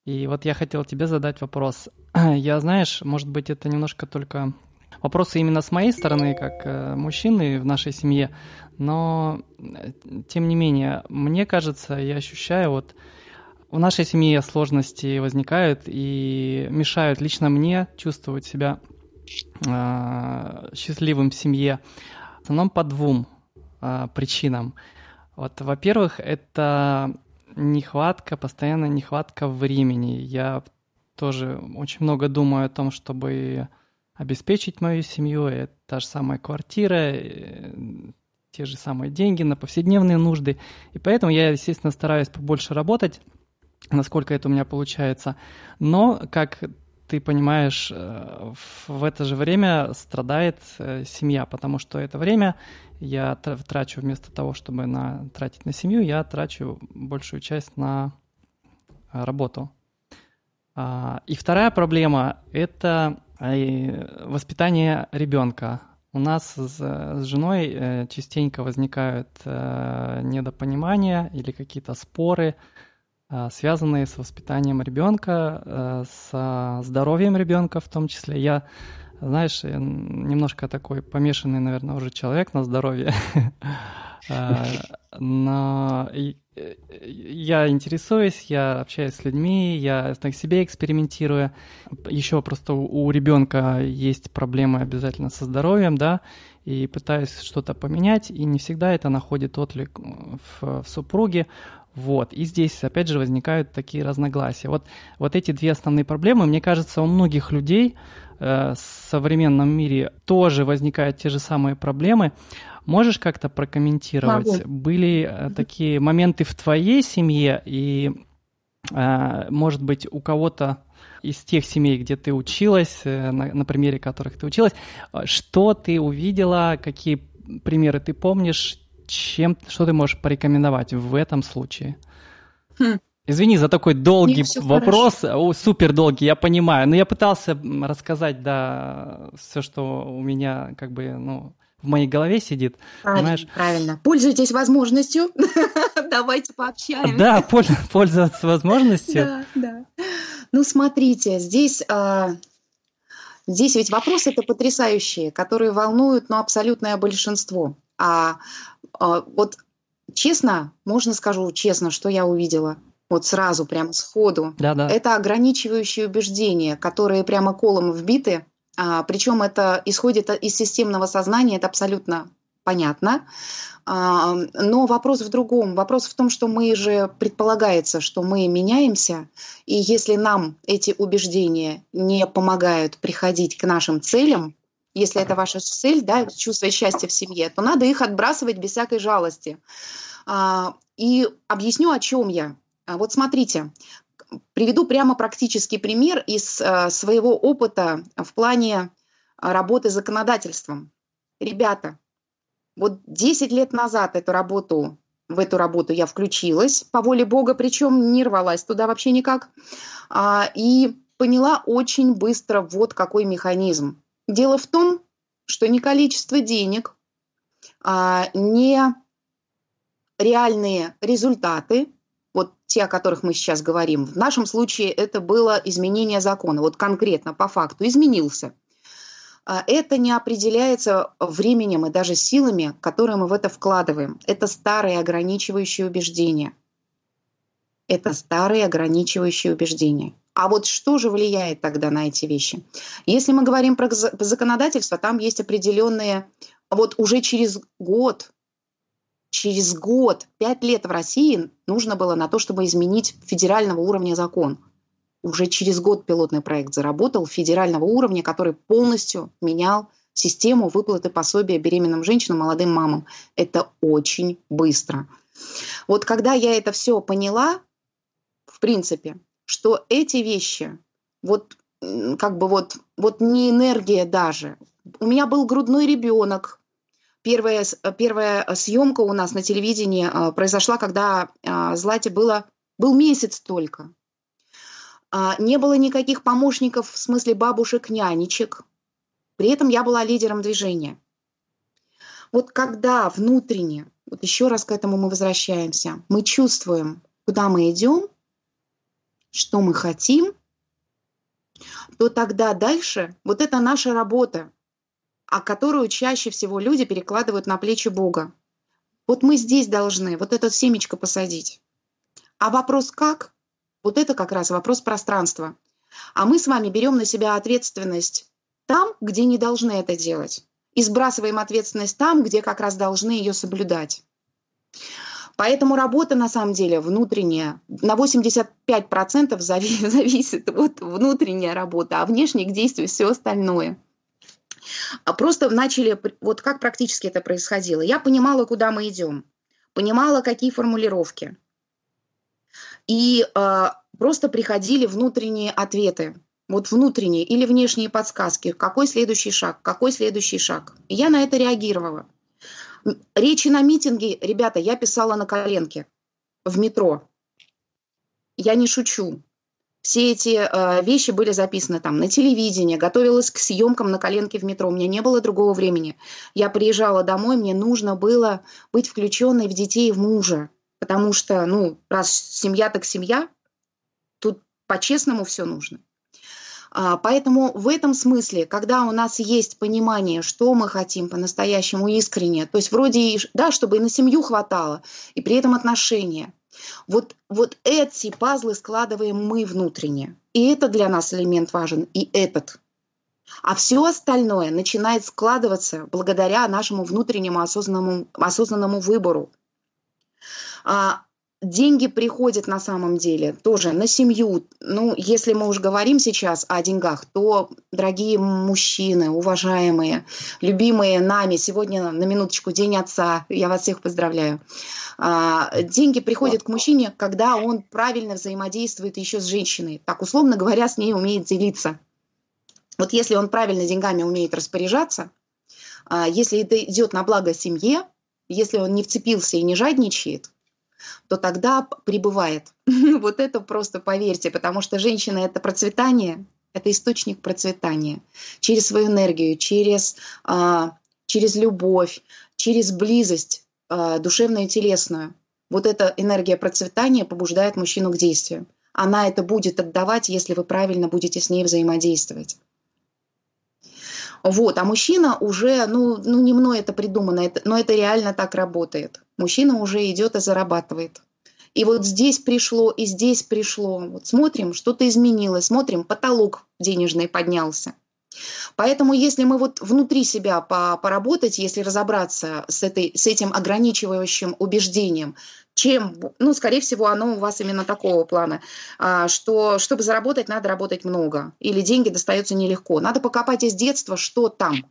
И вот я хотел тебе задать вопрос. <clears throat> Я, знаешь, может быть, это немножко только вопросы именно с моей стороны, как э, мужчины в нашей семье, но э, тем не менее, мне кажется, я ощущаю вот в нашей семье сложности возникают и мешают лично мне чувствовать себя э, счастливым в семье. В основном по двум э, причинам. Вот, во-первых, это нехватка, постоянная нехватка времени. Я тоже очень много думаю о том, чтобы обеспечить мою семью. Это та же самая квартира, э, те же самые деньги на повседневные нужды. И поэтому я, естественно, стараюсь побольше работать, насколько это у меня получается. Но, как ты понимаешь, э, в это же время страдает э, семья, потому что это время я трачу вместо того, чтобы на, тратить на семью, я трачу большую часть на работу. А, и вторая проблема – это воспитание ребенка. У нас с, с женой э, частенько возникают э, недопонимания или какие-то споры, э, связанные с воспитанием ребенка, с здоровьем ребенка в том числе. Я, знаешь, немножко такой помешанный, наверное, уже человек на здоровье. <laughs> Но я интересуюсь, я общаюсь с людьми, я на себе экспериментирую. Еще просто у ребенка есть проблемы обязательно со здоровьем, да, и пытаюсь что-то поменять, и не всегда это находит отклик в, в супруге. Вот. И здесь, опять же, возникают такие разногласия. Вот, вот эти две основные проблемы, мне кажется, у многих людей э, в современном мире тоже возникают те же самые проблемы. Можешь как-то прокомментировать? Могу. Были э, такие моменты в твоей семье и, э, может быть, у кого-то из тех семей, где ты училась, э, на, на примере которых ты училась, что ты увидела, какие примеры ты помнишь, чем, что ты можешь порекомендовать в этом случае? Хм. Извини за такой долгий вопрос, О, супер долгий, я понимаю, но я пытался рассказать, да, все, что у меня как бы, ну, в моей голове сидит. Правильно, понимаешь? правильно. Пользуйтесь возможностью. <laughs> Давайте пообщаемся. Да, пользоваться возможностью. Да, да. Ну, смотрите, здесь, а, здесь ведь вопросы это потрясающие, которые волнуют, ну, абсолютное большинство. А, а вот честно, можно скажу честно, что я увидела? Вот сразу, прямо сходу. Да, да. Это ограничивающие убеждения, которые прямо колом вбиты а, причем это исходит из системного сознания, это абсолютно понятно. А, но вопрос в другом. Вопрос в том, что мы же предполагается, что мы меняемся, и если нам эти убеждения не помогают приходить к нашим целям, если это ваша цель, да, чувствовать счастье в семье, то надо их отбрасывать без всякой жалости. А, и объясню, о чем я. Вот смотрите, Приведу прямо практический пример из э, своего опыта в плане э, работы с законодательством. Ребята, вот 10 лет назад эту работу, в эту работу я включилась по воле Бога, причем не рвалась туда вообще никак, а, и поняла очень быстро вот какой механизм. Дело в том, что не количество денег, а, не реальные результаты те, о которых мы сейчас говорим. В нашем случае это было изменение закона, вот конкретно по факту изменился. А это не определяется временем и даже силами, которые мы в это вкладываем. Это старые ограничивающие убеждения. Это старые ограничивающие убеждения. А вот что же влияет тогда на эти вещи? Если мы говорим про законодательство, там есть определенные... Вот уже через год через год, пять лет в России нужно было на то, чтобы изменить федерального уровня закон. Уже через год пилотный проект заработал федерального уровня, который полностью менял систему выплаты пособия беременным женщинам, молодым мамам. Это очень быстро. Вот когда я это все поняла, в принципе, что эти вещи, вот как бы вот, вот не энергия даже. У меня был грудной ребенок, первая, первая съемка у нас на телевидении а, произошла, когда Злате было, был месяц только. А, не было никаких помощников в смысле бабушек-нянечек. При этом я была лидером движения. Вот когда внутренне, вот еще раз к этому мы возвращаемся, мы чувствуем, куда мы идем, что мы хотим, то тогда дальше вот это наша работа, а которую чаще всего люди перекладывают на плечи Бога. Вот мы здесь должны вот это семечко посадить. А вопрос как? Вот это как раз вопрос пространства. А мы с вами берем на себя ответственность там, где не должны это делать. И сбрасываем ответственность там, где как раз должны ее соблюдать. Поэтому работа на самом деле внутренняя на 85% <laughs> зависит от внутренняя работа, а внешних действий все остальное – а просто начали, вот как практически это происходило. Я понимала, куда мы идем, понимала, какие формулировки. И э, просто приходили внутренние ответы, вот внутренние или внешние подсказки, какой следующий шаг, какой следующий шаг. И я на это реагировала. Речи на митинге, ребята, я писала на коленке в метро. Я не шучу. Все эти э, вещи были записаны там на телевидении, готовилась к съемкам на коленке в метро. У меня не было другого времени. Я приезжала домой, мне нужно было быть включенной в детей и в мужа. Потому что, ну, раз семья, так семья, тут по-честному все нужно. А, поэтому в этом смысле, когда у нас есть понимание, что мы хотим по-настоящему искренне, то есть вроде, да, чтобы и на семью хватало, и при этом отношения – вот, вот эти пазлы складываем мы внутренне. И это для нас элемент важен, и этот. А все остальное начинает складываться благодаря нашему внутреннему осознанному, осознанному выбору. А, деньги приходят на самом деле тоже на семью. Ну, если мы уж говорим сейчас о деньгах, то, дорогие мужчины, уважаемые, любимые нами, сегодня на минуточку День Отца, я вас всех поздравляю. А, деньги приходят к мужчине, когда он правильно взаимодействует еще с женщиной. Так, условно говоря, с ней умеет делиться. Вот если он правильно деньгами умеет распоряжаться, а, если это идет на благо семье, если он не вцепился и не жадничает, то тогда прибывает. <laughs> вот это просто поверьте, потому что женщина – это процветание, это источник процветания. Через свою энергию, через, а, через любовь, через близость а, душевную и телесную. Вот эта энергия процветания побуждает мужчину к действию. Она это будет отдавать, если вы правильно будете с ней взаимодействовать. Вот, а мужчина уже, ну, ну не мной это придумано, это, но это реально так работает. Мужчина уже идет и зарабатывает. И вот здесь пришло, и здесь пришло. Вот смотрим, что-то изменилось, смотрим, потолок денежный поднялся. Поэтому если мы вот внутри себя по, поработать, если разобраться с, этой, с этим ограничивающим убеждением, чем, ну, скорее всего, оно у вас именно такого плана, а, что чтобы заработать, надо работать много, или деньги достаются нелегко. Надо покопать из детства, что там,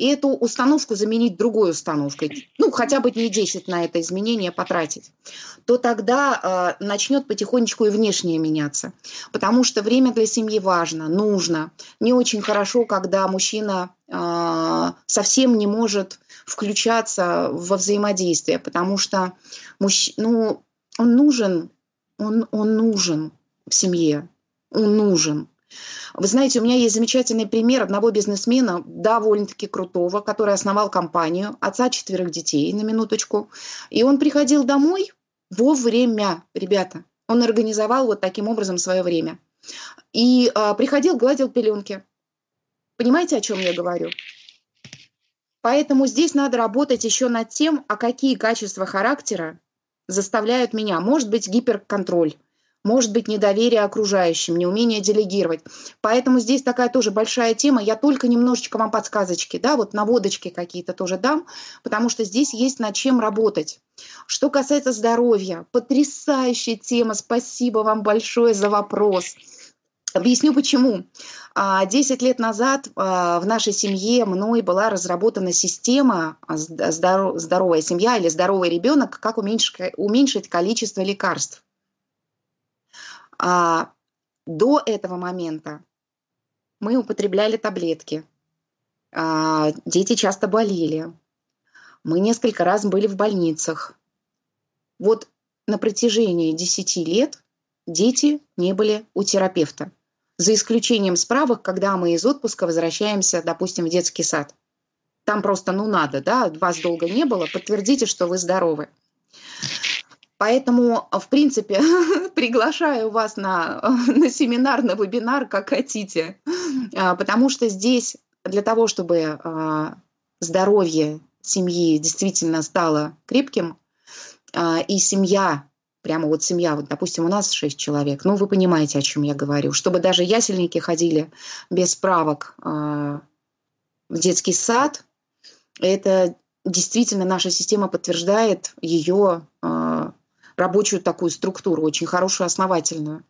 и эту установку заменить другой установкой, ну, хотя бы не 10 на это изменение потратить, то тогда э, начнет потихонечку и внешнее меняться. Потому что время для семьи важно, нужно. Не очень хорошо, когда мужчина э, совсем не может включаться во взаимодействие, потому что мужч... ну, он нужен, он, он нужен в семье, он нужен. Вы знаете, у меня есть замечательный пример одного бизнесмена, довольно-таки крутого, который основал компанию, отца четверых детей, на минуточку. И он приходил домой вовремя, ребята. Он организовал вот таким образом свое время. И э, приходил, гладил пеленки. Понимаете, о чем я говорю? Поэтому здесь надо работать еще над тем, а какие качества характера заставляют меня. Может быть, гиперконтроль может быть недоверие окружающим, неумение делегировать. Поэтому здесь такая тоже большая тема. Я только немножечко вам подсказочки, да, вот наводочки какие-то тоже дам, потому что здесь есть над чем работать. Что касается здоровья, потрясающая тема. Спасибо вам большое за вопрос. Объясню почему. А, десять лет назад а, в нашей семье мной была разработана система «Здоровая семья» или «Здоровый ребенок», как уменьшить количество лекарств. А до этого момента мы употребляли таблетки. А, дети часто болели. Мы несколько раз были в больницах. Вот на протяжении 10 лет дети не были у терапевта. За исключением справок, когда мы из отпуска возвращаемся, допустим, в детский сад. Там просто, ну, надо, да, вас долго не было, подтвердите, что вы здоровы. Поэтому, в принципе, <laughs> приглашаю вас на, <laughs> на семинар, на вебинар, как хотите. А, потому что здесь для того, чтобы а, здоровье семьи действительно стало крепким, а, и семья, прямо вот семья, вот, допустим, у нас шесть человек, ну, вы понимаете, о чем я говорю, чтобы даже ясельники ходили без справок в детский сад, это действительно наша система подтверждает ее рабочую такую структуру, очень хорошую, основательную.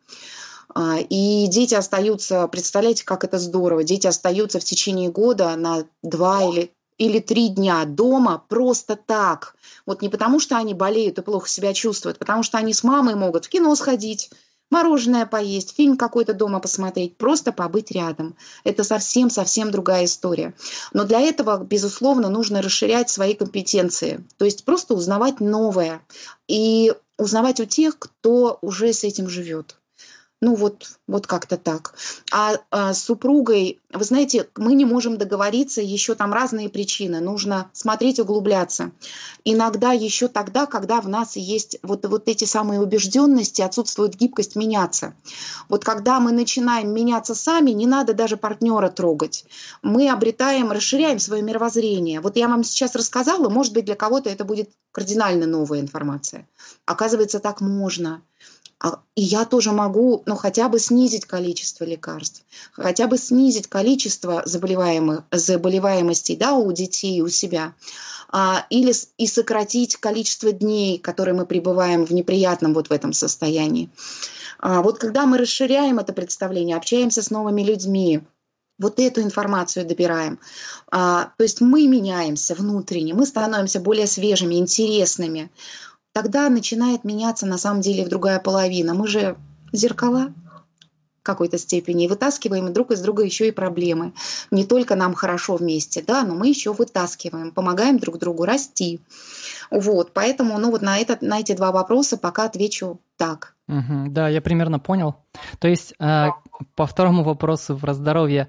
А, и дети остаются, представляете, как это здорово, дети остаются в течение года на два или, или три дня дома просто так. Вот не потому, что они болеют и плохо себя чувствуют, потому что они с мамой могут в кино сходить, мороженое поесть, фильм какой-то дома посмотреть, просто побыть рядом. Это совсем-совсем другая история. Но для этого, безусловно, нужно расширять свои компетенции, то есть просто узнавать новое и узнавать у тех, кто уже с этим живет. Ну вот, вот как-то так. А, а с супругой, вы знаете, мы не можем договориться, еще там разные причины. Нужно смотреть, углубляться. Иногда еще тогда, когда в нас есть вот, вот эти самые убежденности, отсутствует гибкость меняться. Вот когда мы начинаем меняться сами, не надо даже партнера трогать. Мы обретаем, расширяем свое мировоззрение. Вот я вам сейчас рассказала, может быть, для кого-то это будет кардинально новая информация. Оказывается, так можно. А, и я тоже могу, ну, хотя бы снизить количество лекарств, хотя бы снизить количество заболеваемых, заболеваемостей да, у детей, у себя. А, или и сократить количество дней, которые мы пребываем в неприятном вот в этом состоянии. А, вот когда мы расширяем это представление, общаемся с новыми людьми, вот эту информацию добираем. А, то есть мы меняемся внутренне, мы становимся более свежими, интересными тогда начинает меняться на самом деле другая половина. Мы же зеркала в какой-то степени и вытаскиваем друг из друга еще и проблемы. Не только нам хорошо вместе, да, но мы еще вытаскиваем, помогаем друг другу расти. Вот, поэтому, ну вот на, этот, на эти два вопроса пока отвечу так. Угу, да, я примерно понял. То есть э, по второму вопросу про здоровье,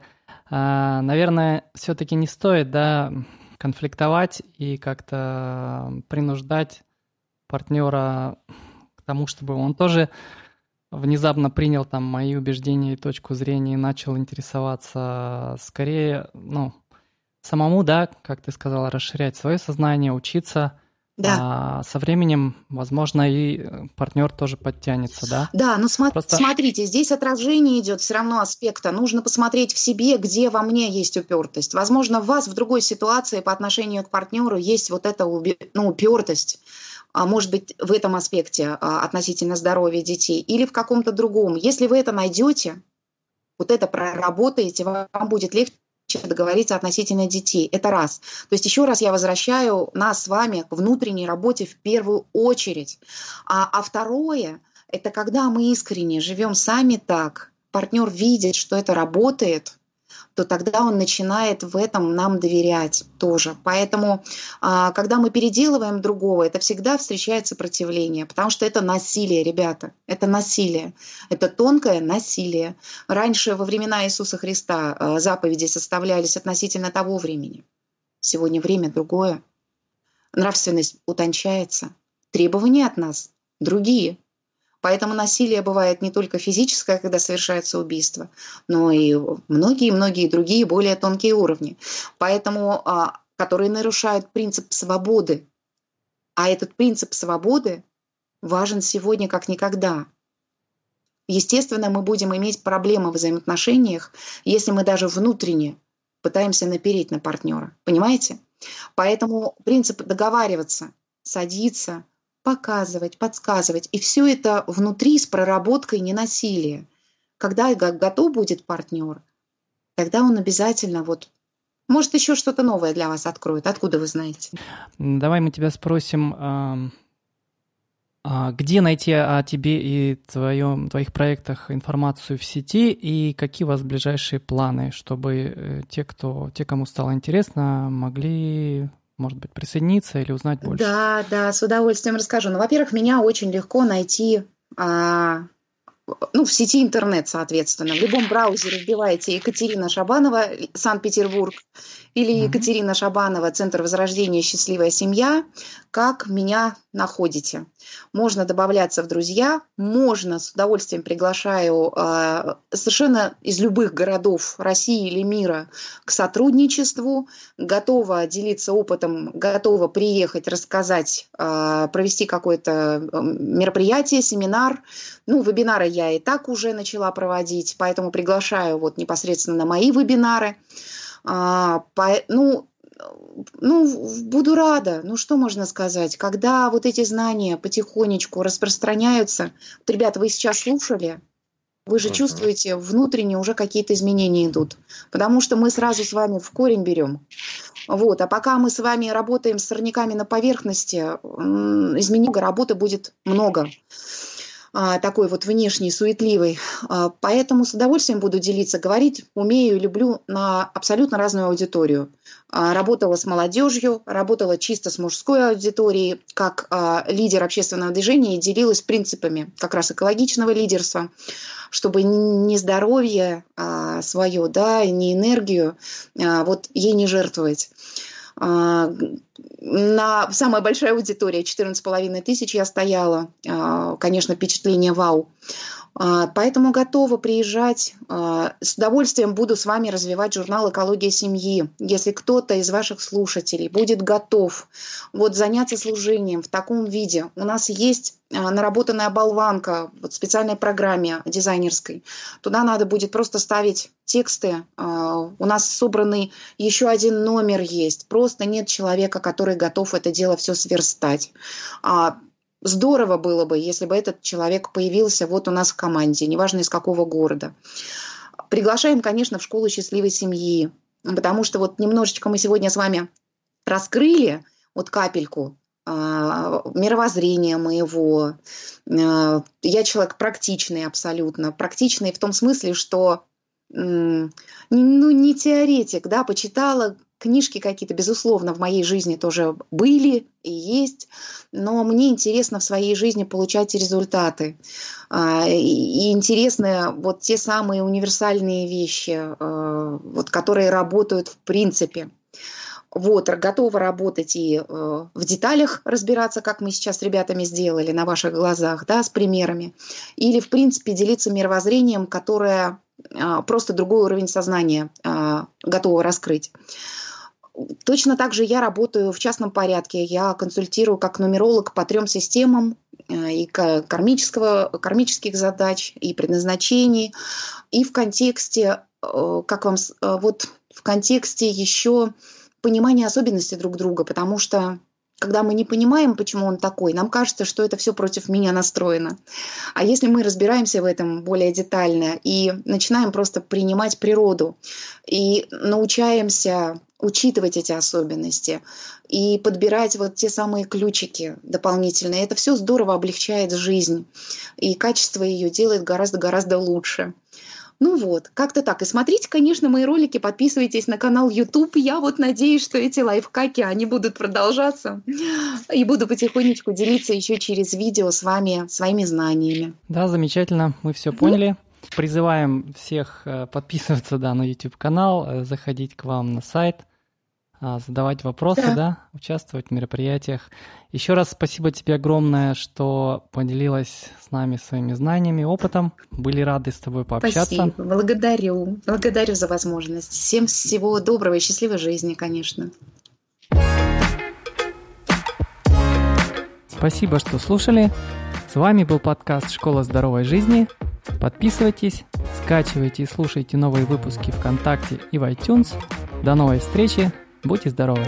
э, наверное, все-таки не стоит, да, конфликтовать и как-то принуждать партнера к тому, чтобы он тоже внезапно принял там мои убеждения и точку зрения и начал интересоваться скорее, ну, самому, да, как ты сказала, расширять свое сознание, учиться. Да. А со временем, возможно, и партнер тоже подтянется, да? Да, но смо- Просто... смотрите, здесь отражение идет все равно аспекта. Нужно посмотреть в себе, где во мне есть упертость. Возможно, в вас в другой ситуации по отношению к партнеру есть вот эта ну, упертость может быть, в этом аспекте а, относительно здоровья детей или в каком-то другом. Если вы это найдете, вот это проработаете, вам будет легче договориться относительно детей. Это раз. То есть еще раз я возвращаю нас с вами к внутренней работе в первую очередь. А, а второе – это когда мы искренне живем сами так, партнер видит, что это работает – то тогда он начинает в этом нам доверять тоже. Поэтому, а, когда мы переделываем другого, это всегда встречает сопротивление, потому что это насилие, ребята, это насилие, это тонкое насилие. Раньше, во времена Иисуса Христа, а, заповеди составлялись относительно того времени. Сегодня время другое. Нравственность утончается. Требования от нас другие. Поэтому насилие бывает не только физическое, когда совершается убийство, но и многие-многие другие более тонкие уровни, поэтому, а, которые нарушают принцип свободы. А этот принцип свободы важен сегодня как никогда. Естественно, мы будем иметь проблемы в взаимоотношениях, если мы даже внутренне пытаемся напереть на партнера. Понимаете? Поэтому принцип договариваться, садиться, показывать, подсказывать. И все это внутри с проработкой ненасилия. Когда готов будет партнер, тогда он обязательно вот может, еще что-то новое для вас откроет. Откуда вы знаете? Давай мы тебя спросим, а где найти о тебе и твоем, твоих проектах информацию в сети и какие у вас ближайшие планы, чтобы э, те, кто, те, кому стало интересно, могли может быть, присоединиться или узнать больше? Да, да, с удовольствием расскажу. Ну, во-первых, меня очень легко найти а, ну, в сети интернет, соответственно. В любом браузере вбиваете Екатерина Шабанова, Санкт-Петербург, или Екатерина Шабанова, Центр Возрождения «Счастливая семья». Как меня находите? Можно добавляться в друзья, можно, с удовольствием приглашаю э, совершенно из любых городов России или мира к сотрудничеству, готова делиться опытом, готова приехать, рассказать, э, провести какое-то мероприятие, семинар. Ну, вебинары я и так уже начала проводить, поэтому приглашаю вот непосредственно на мои вебинары. А, по, ну, ну, буду рада. Ну, что можно сказать? Когда вот эти знания потихонечку распространяются, вот, ребята, вы сейчас слушали, вы же uh-huh. чувствуете, внутренне уже какие-то изменения идут. Потому что мы сразу с вами в корень берем. Вот. А пока мы с вами работаем с сорняками на поверхности, изменений работы будет много. А, такой вот внешний, суетливый. А, поэтому с удовольствием буду делиться, говорить умею и люблю на абсолютно разную аудиторию. А, работала с молодежью, работала чисто с мужской аудиторией, как лидер общественного движения и делилась принципами как раз экологичного лидерства, чтобы не здоровье свое, да, не энергию, вот ей не жертвовать. А, на самая большая аудитория, 14,5 тысяч я стояла. А, конечно, впечатление вау. А, поэтому готова приезжать. А, с удовольствием буду с вами развивать журнал «Экология семьи». Если кто-то из ваших слушателей будет готов вот заняться служением в таком виде, у нас есть а, наработанная болванка в специальной программе дизайнерской. Туда надо будет просто ставить тексты. У нас собранный еще один номер есть. Просто нет человека, который готов это дело все сверстать. Здорово было бы, если бы этот человек появился вот у нас в команде, неважно из какого города. Приглашаем, конечно, в школу счастливой семьи, потому что вот немножечко мы сегодня с вами раскрыли вот капельку а, мировоззрения моего. А, я человек практичный абсолютно. Практичный в том смысле, что ну, не теоретик, да, почитала Книжки какие-то, безусловно, в моей жизни тоже были и есть, но мне интересно в своей жизни получать результаты. А, и интересны вот те самые универсальные вещи, а, вот, которые работают в принципе. Вот, готова работать и э, в деталях разбираться, как мы сейчас с ребятами сделали на ваших глазах, да, с примерами. Или, в принципе, делиться мировоззрением, которое э, просто другой уровень сознания э, готова раскрыть. Точно так же я работаю в частном порядке. Я консультирую как нумеролог по трем системам э, и кармического, кармических задач, и предназначений, и в контексте, э, как вам, э, вот в контексте еще понимания особенностей друг друга, потому что когда мы не понимаем, почему он такой, нам кажется, что это все против меня настроено. А если мы разбираемся в этом более детально и начинаем просто принимать природу и научаемся учитывать эти особенности и подбирать вот те самые ключики дополнительные, это все здорово облегчает жизнь и качество ее делает гораздо-гораздо лучше. Ну вот, как-то так. И смотрите, конечно, мои ролики, подписывайтесь на канал YouTube. Я вот надеюсь, что эти лайфхаки, они будут продолжаться. И буду потихонечку делиться еще через видео с вами своими знаниями. Да, замечательно. Мы все поняли. Призываем всех э, подписываться да, на YouTube-канал, э, заходить к вам на сайт, задавать вопросы, да. да, участвовать в мероприятиях. Еще раз спасибо тебе огромное, что поделилась с нами своими знаниями, опытом. Были рады с тобой пообщаться. Спасибо, благодарю. Благодарю за возможность. Всем всего доброго и счастливой жизни, конечно. Спасибо, что слушали. С вами был подкаст «Школа здоровой жизни». Подписывайтесь, скачивайте и слушайте новые выпуски ВКонтакте и в iTunes. До новой встречи! Будьте здоровы!